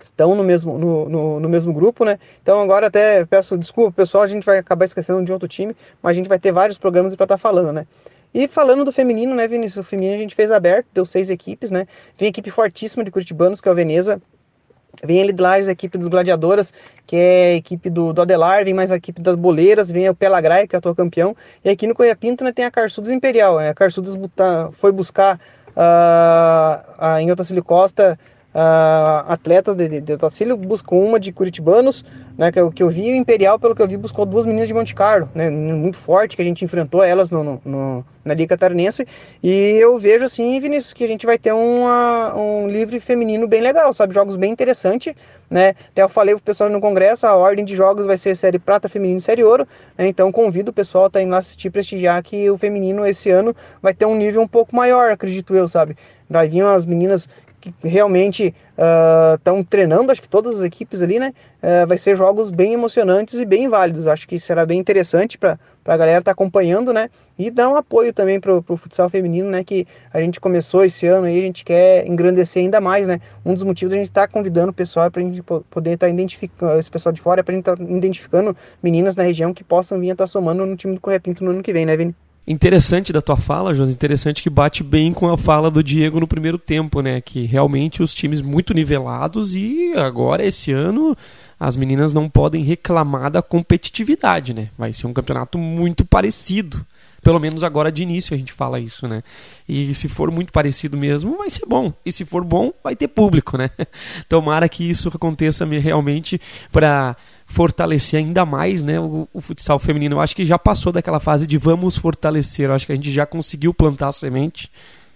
Estão no mesmo, no, no, no mesmo grupo, né? Então agora até peço desculpa, pessoal, a gente vai acabar esquecendo de outro time, mas a gente vai ter vários programas para estar tá falando, né? E falando do feminino, né, Vinícius? O feminino a gente fez aberto, deu seis equipes, né? Vem equipe fortíssima de Curitibanos, que é o Veneza, Vem ele de Lages, a equipe dos Gladiadoras, que é a equipe do, do Adelar, vem mais a equipe das Boleiras, vem o Pelagraia, que é atual campeão. E aqui no Coia Pinto né, tem a Carçudos Imperial. Né? A Carçudos foi buscar uh, a, em Otacílio Costa uh, atletas de, de, de Otacílio, buscou uma de Curitibanos, né, que, é o que eu vi, o Imperial, pelo que eu vi, buscou duas meninas de Monte Carlo, né, muito forte, que a gente enfrentou elas no, no, no, na Liga Catarinense, e eu vejo assim, Vinícius, que a gente vai ter uma, um livre feminino bem legal, sabe, jogos bem interessantes, né, até eu falei pro pessoal no congresso, a ordem de jogos vai ser série prata, feminino e série ouro, né, então convido o pessoal a tá indo lá assistir, prestigiar que o feminino esse ano vai ter um nível um pouco maior, acredito eu, sabe, vai vir umas meninas que realmente estão uh, treinando, acho que todas as equipes ali, né? Uh, vai ser jogos bem emocionantes e bem válidos. Acho que será bem interessante para a galera estar tá acompanhando, né? E dar um apoio também para o futsal feminino, né? Que a gente começou esse ano e a gente quer engrandecer ainda mais, né? Um dos motivos a gente estar tá convidando o pessoal é para a gente poder estar tá identificando, esse pessoal de fora, é para a gente estar tá identificando meninas na região que possam vir estar tá somando no time do Correia Pinto no ano que vem, né, Vini? Interessante da tua fala, José, interessante que bate bem com a fala do Diego no primeiro tempo, né? Que realmente os times muito nivelados e agora esse ano as meninas não podem reclamar da competitividade, né? Vai ser um campeonato muito parecido. Pelo menos agora de início a gente fala isso, né? E se for muito parecido mesmo, vai ser bom. E se for bom, vai ter público, né? Tomara que isso aconteça realmente para fortalecer ainda mais né, o, o, futsal feminino. Eu acho que já passou daquela fase de vamos fortalecer. Eu acho que a gente já conseguiu plantar a semente.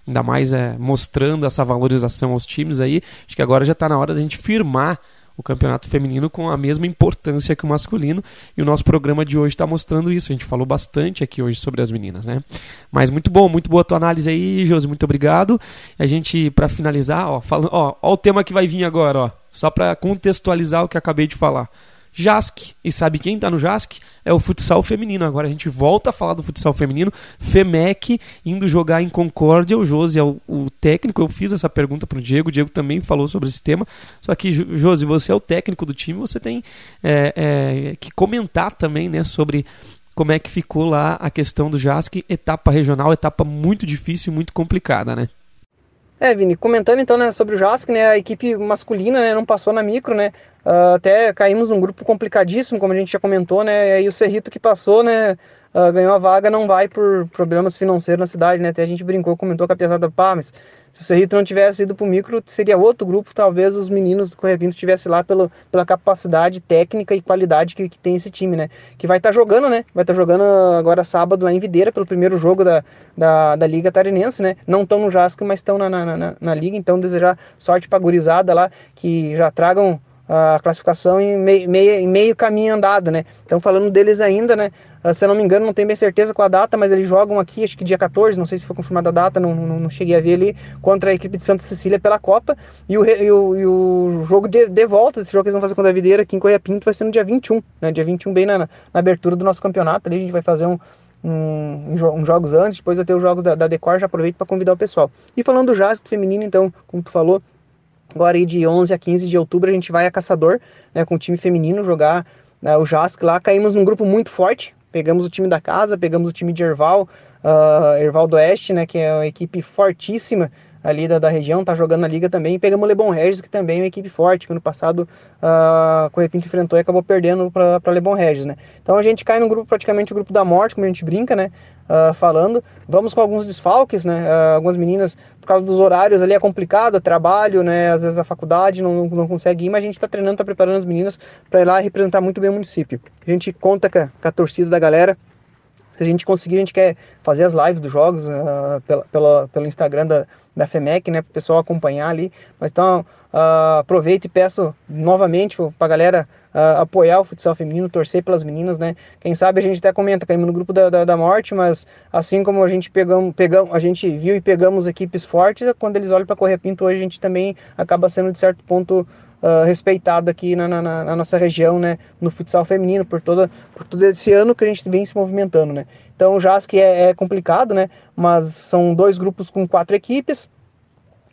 Ainda mais é, mostrando essa valorização aos times aí. Acho que agora já está na hora da gente firmar o campeonato feminino com a mesma importância que o masculino. E o nosso programa de hoje está mostrando isso. A gente falou bastante aqui hoje sobre as meninas, né? Mas muito bom, muito boa tua análise aí, Josi. Muito obrigado. A gente, para finalizar, ó, fala, ó, ó, o tema que vai vir agora, ó. Só para contextualizar o que acabei de falar. JASC. E sabe quem está no JASC? É o futsal feminino. Agora a gente volta a falar do futsal feminino. FEMEC indo jogar em Concórdia. O Josi é o, o técnico. Eu fiz essa pergunta para o Diego. O Diego também falou sobre esse tema. Só que, Josi, você é o técnico do time. Você tem é, é, que comentar também né, sobre como é que ficou lá a questão do JASC. Etapa regional, etapa muito difícil e muito complicada, né? É, Vini, comentando então né, sobre o JASC, né, a equipe masculina né, não passou na micro, né, uh, até caímos num grupo complicadíssimo, como a gente já comentou, né, e aí o Cerrito que passou, né, uh, ganhou a vaga, não vai por problemas financeiros na cidade, né, até a gente brincou, comentou com a pesada, pá, mas se o Cerrito não tivesse ido para o micro, seria outro grupo, talvez os meninos do Correio Pinto estivessem lá pelo, pela capacidade técnica e qualidade que, que tem esse time, né? Que vai estar tá jogando, né? Vai estar tá jogando agora sábado lá em Videira, pelo primeiro jogo da, da, da Liga Tarinense, né? Não estão no Jasco, mas estão na, na, na, na, Liga, então desejar sorte para a gurizada lá, que já tragam a classificação em meio, meio, meio caminho andado, né? Então falando deles ainda, né? Uh, se eu não me engano, não tenho bem certeza com a data, mas eles jogam aqui, acho que dia 14, não sei se foi confirmada a data, não, não, não, cheguei a ver ali, contra a equipe de Santa Cecília pela Copa. E o, e o, e o jogo de, de, volta desse jogo que eles vão fazer contra a Videira aqui em Correia Pinto vai ser no dia 21, né? Dia 21, bem na, na abertura do nosso campeonato. Ali a gente vai fazer um, um, um, jogos antes, depois ter os jogos da, da Decor, já aproveito para convidar o pessoal. E falando do Jazz feminino, então, como tu falou, agora aí de 11 a 15 de outubro a gente vai a Caçador, né, com o time feminino jogar né, o Jask lá. Caímos num grupo muito forte, Pegamos o time da casa, pegamos o time de Erval, uh, Erval do Oeste, né, que é uma equipe fortíssima ali da, da região, tá jogando na liga também. E pegamos o Lebon Regis, que também é uma equipe forte, que no passado uh, o Repinto enfrentou e acabou perdendo para Lebon Regis, né. Então a gente cai no grupo, praticamente o grupo da morte, como a gente brinca, né, uh, falando. Vamos com alguns desfalques, né, uh, algumas meninas por causa dos horários ali é complicado, trabalho, né? Às vezes a faculdade não, não consegue ir, mas a gente está treinando, está preparando as meninas para ir lá representar muito bem o município. A gente conta com a, com a torcida da galera. Se a gente conseguir, a gente quer fazer as lives dos jogos uh, pela, pela, pelo Instagram da, da FEMEC, né? Para o pessoal acompanhar ali. Mas então, uh, aproveito e peço novamente para a galera uh, apoiar o futsal feminino, torcer pelas meninas, né? Quem sabe a gente até comenta, caímos no grupo da, da, da, morte, mas assim como a gente pegamos, pegamos, a gente viu e pegamos equipes fortes, quando eles olham para Correia Pinto hoje a gente também acaba sendo de certo ponto Uh, respeitado aqui na, na, na, nossa região, né, no futsal feminino, por, toda, por todo esse ano que a gente vem se movimentando, né. Então o JASC é, é complicado, né, mas são dois grupos com quatro equipes,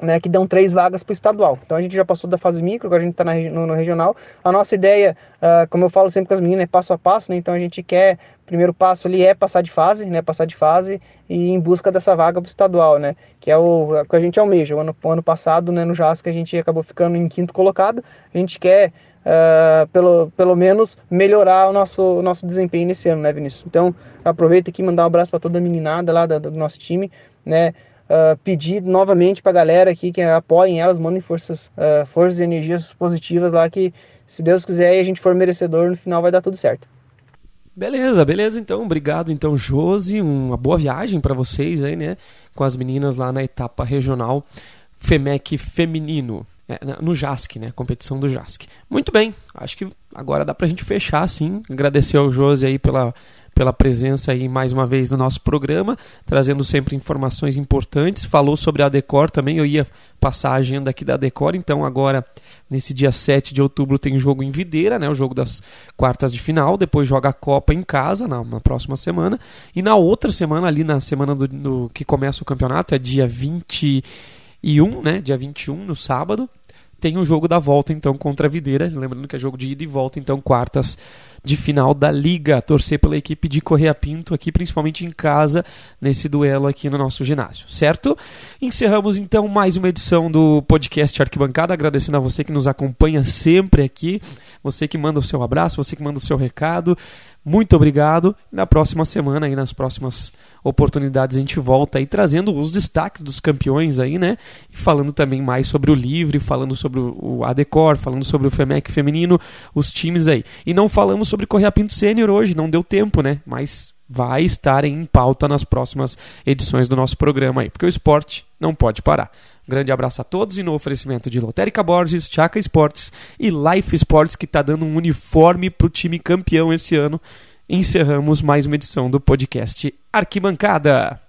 né, que dão três vagas para o estadual. Então a gente já passou da fase micro, agora a gente está no, no, regional. A nossa ideia, uh, como eu falo sempre com as meninas, é passo a passo, né, então a gente quer, primeiro passo ali é passar de fase, né, passar de fase e em busca dessa vaga para o estadual, né, que é o que a gente almeja. O ano, ano passado, né, no JASC, a gente acabou ficando em quinto colocado, a gente quer Uh, pelo, pelo menos melhorar o nosso, o nosso desempenho nesse ano, né, Vinícius? Então, aproveito aqui e mandar um abraço para toda a meninada lá do nosso time, né? Uh, pedir novamente para a galera aqui que apoiem elas, mandem forças, uh, forças e energias positivas lá que, se Deus quiser e a gente for merecedor, no final vai dar tudo certo. Beleza, beleza então. Obrigado então, Josi. Uma boa viagem para vocês aí, né? Com as meninas lá na etapa regional FEMEC feminino. É, no JASC, né? Competição do JASC. Muito bem, acho que agora dá pra gente fechar, sim. Agradecer ao Josi aí pela pela presença aí mais uma vez no nosso programa, trazendo sempre informações importantes. Falou sobre a Decor também, eu ia passar a agenda aqui da Decor, então agora nesse dia 7 de outubro tem jogo em Videira, né, o jogo das quartas de final, depois joga a Copa em casa na, na próxima semana, e na outra semana ali na semana do, do que começa o campeonato, é dia 21, né, dia 21 no sábado, tem o jogo da volta então contra a Videira, lembrando que é jogo de ida e volta, então quartas de final da liga. Torcer pela equipe de Correia Pinto aqui, principalmente em casa, nesse duelo aqui no nosso ginásio, certo? Encerramos então mais uma edição do podcast Arquibancada, agradecendo a você que nos acompanha sempre aqui, você que manda o seu abraço, você que manda o seu recado. Muito obrigado. Na próxima semana, aí nas próximas oportunidades, a gente volta aí trazendo os destaques dos campeões aí, né? E falando também mais sobre o Livre, falando sobre o Adecor, falando sobre o FEMEC feminino, os times aí. E não falamos sobre Correia Pinto Sênior hoje, não deu tempo, né? Mas vai estar em pauta nas próximas edições do nosso programa aí, porque o esporte não pode parar. Grande abraço a todos e no oferecimento de Lotérica Borges, Chaca Esportes e Life Sports, que está dando um uniforme para o time campeão esse ano. Encerramos mais uma edição do podcast Arquibancada.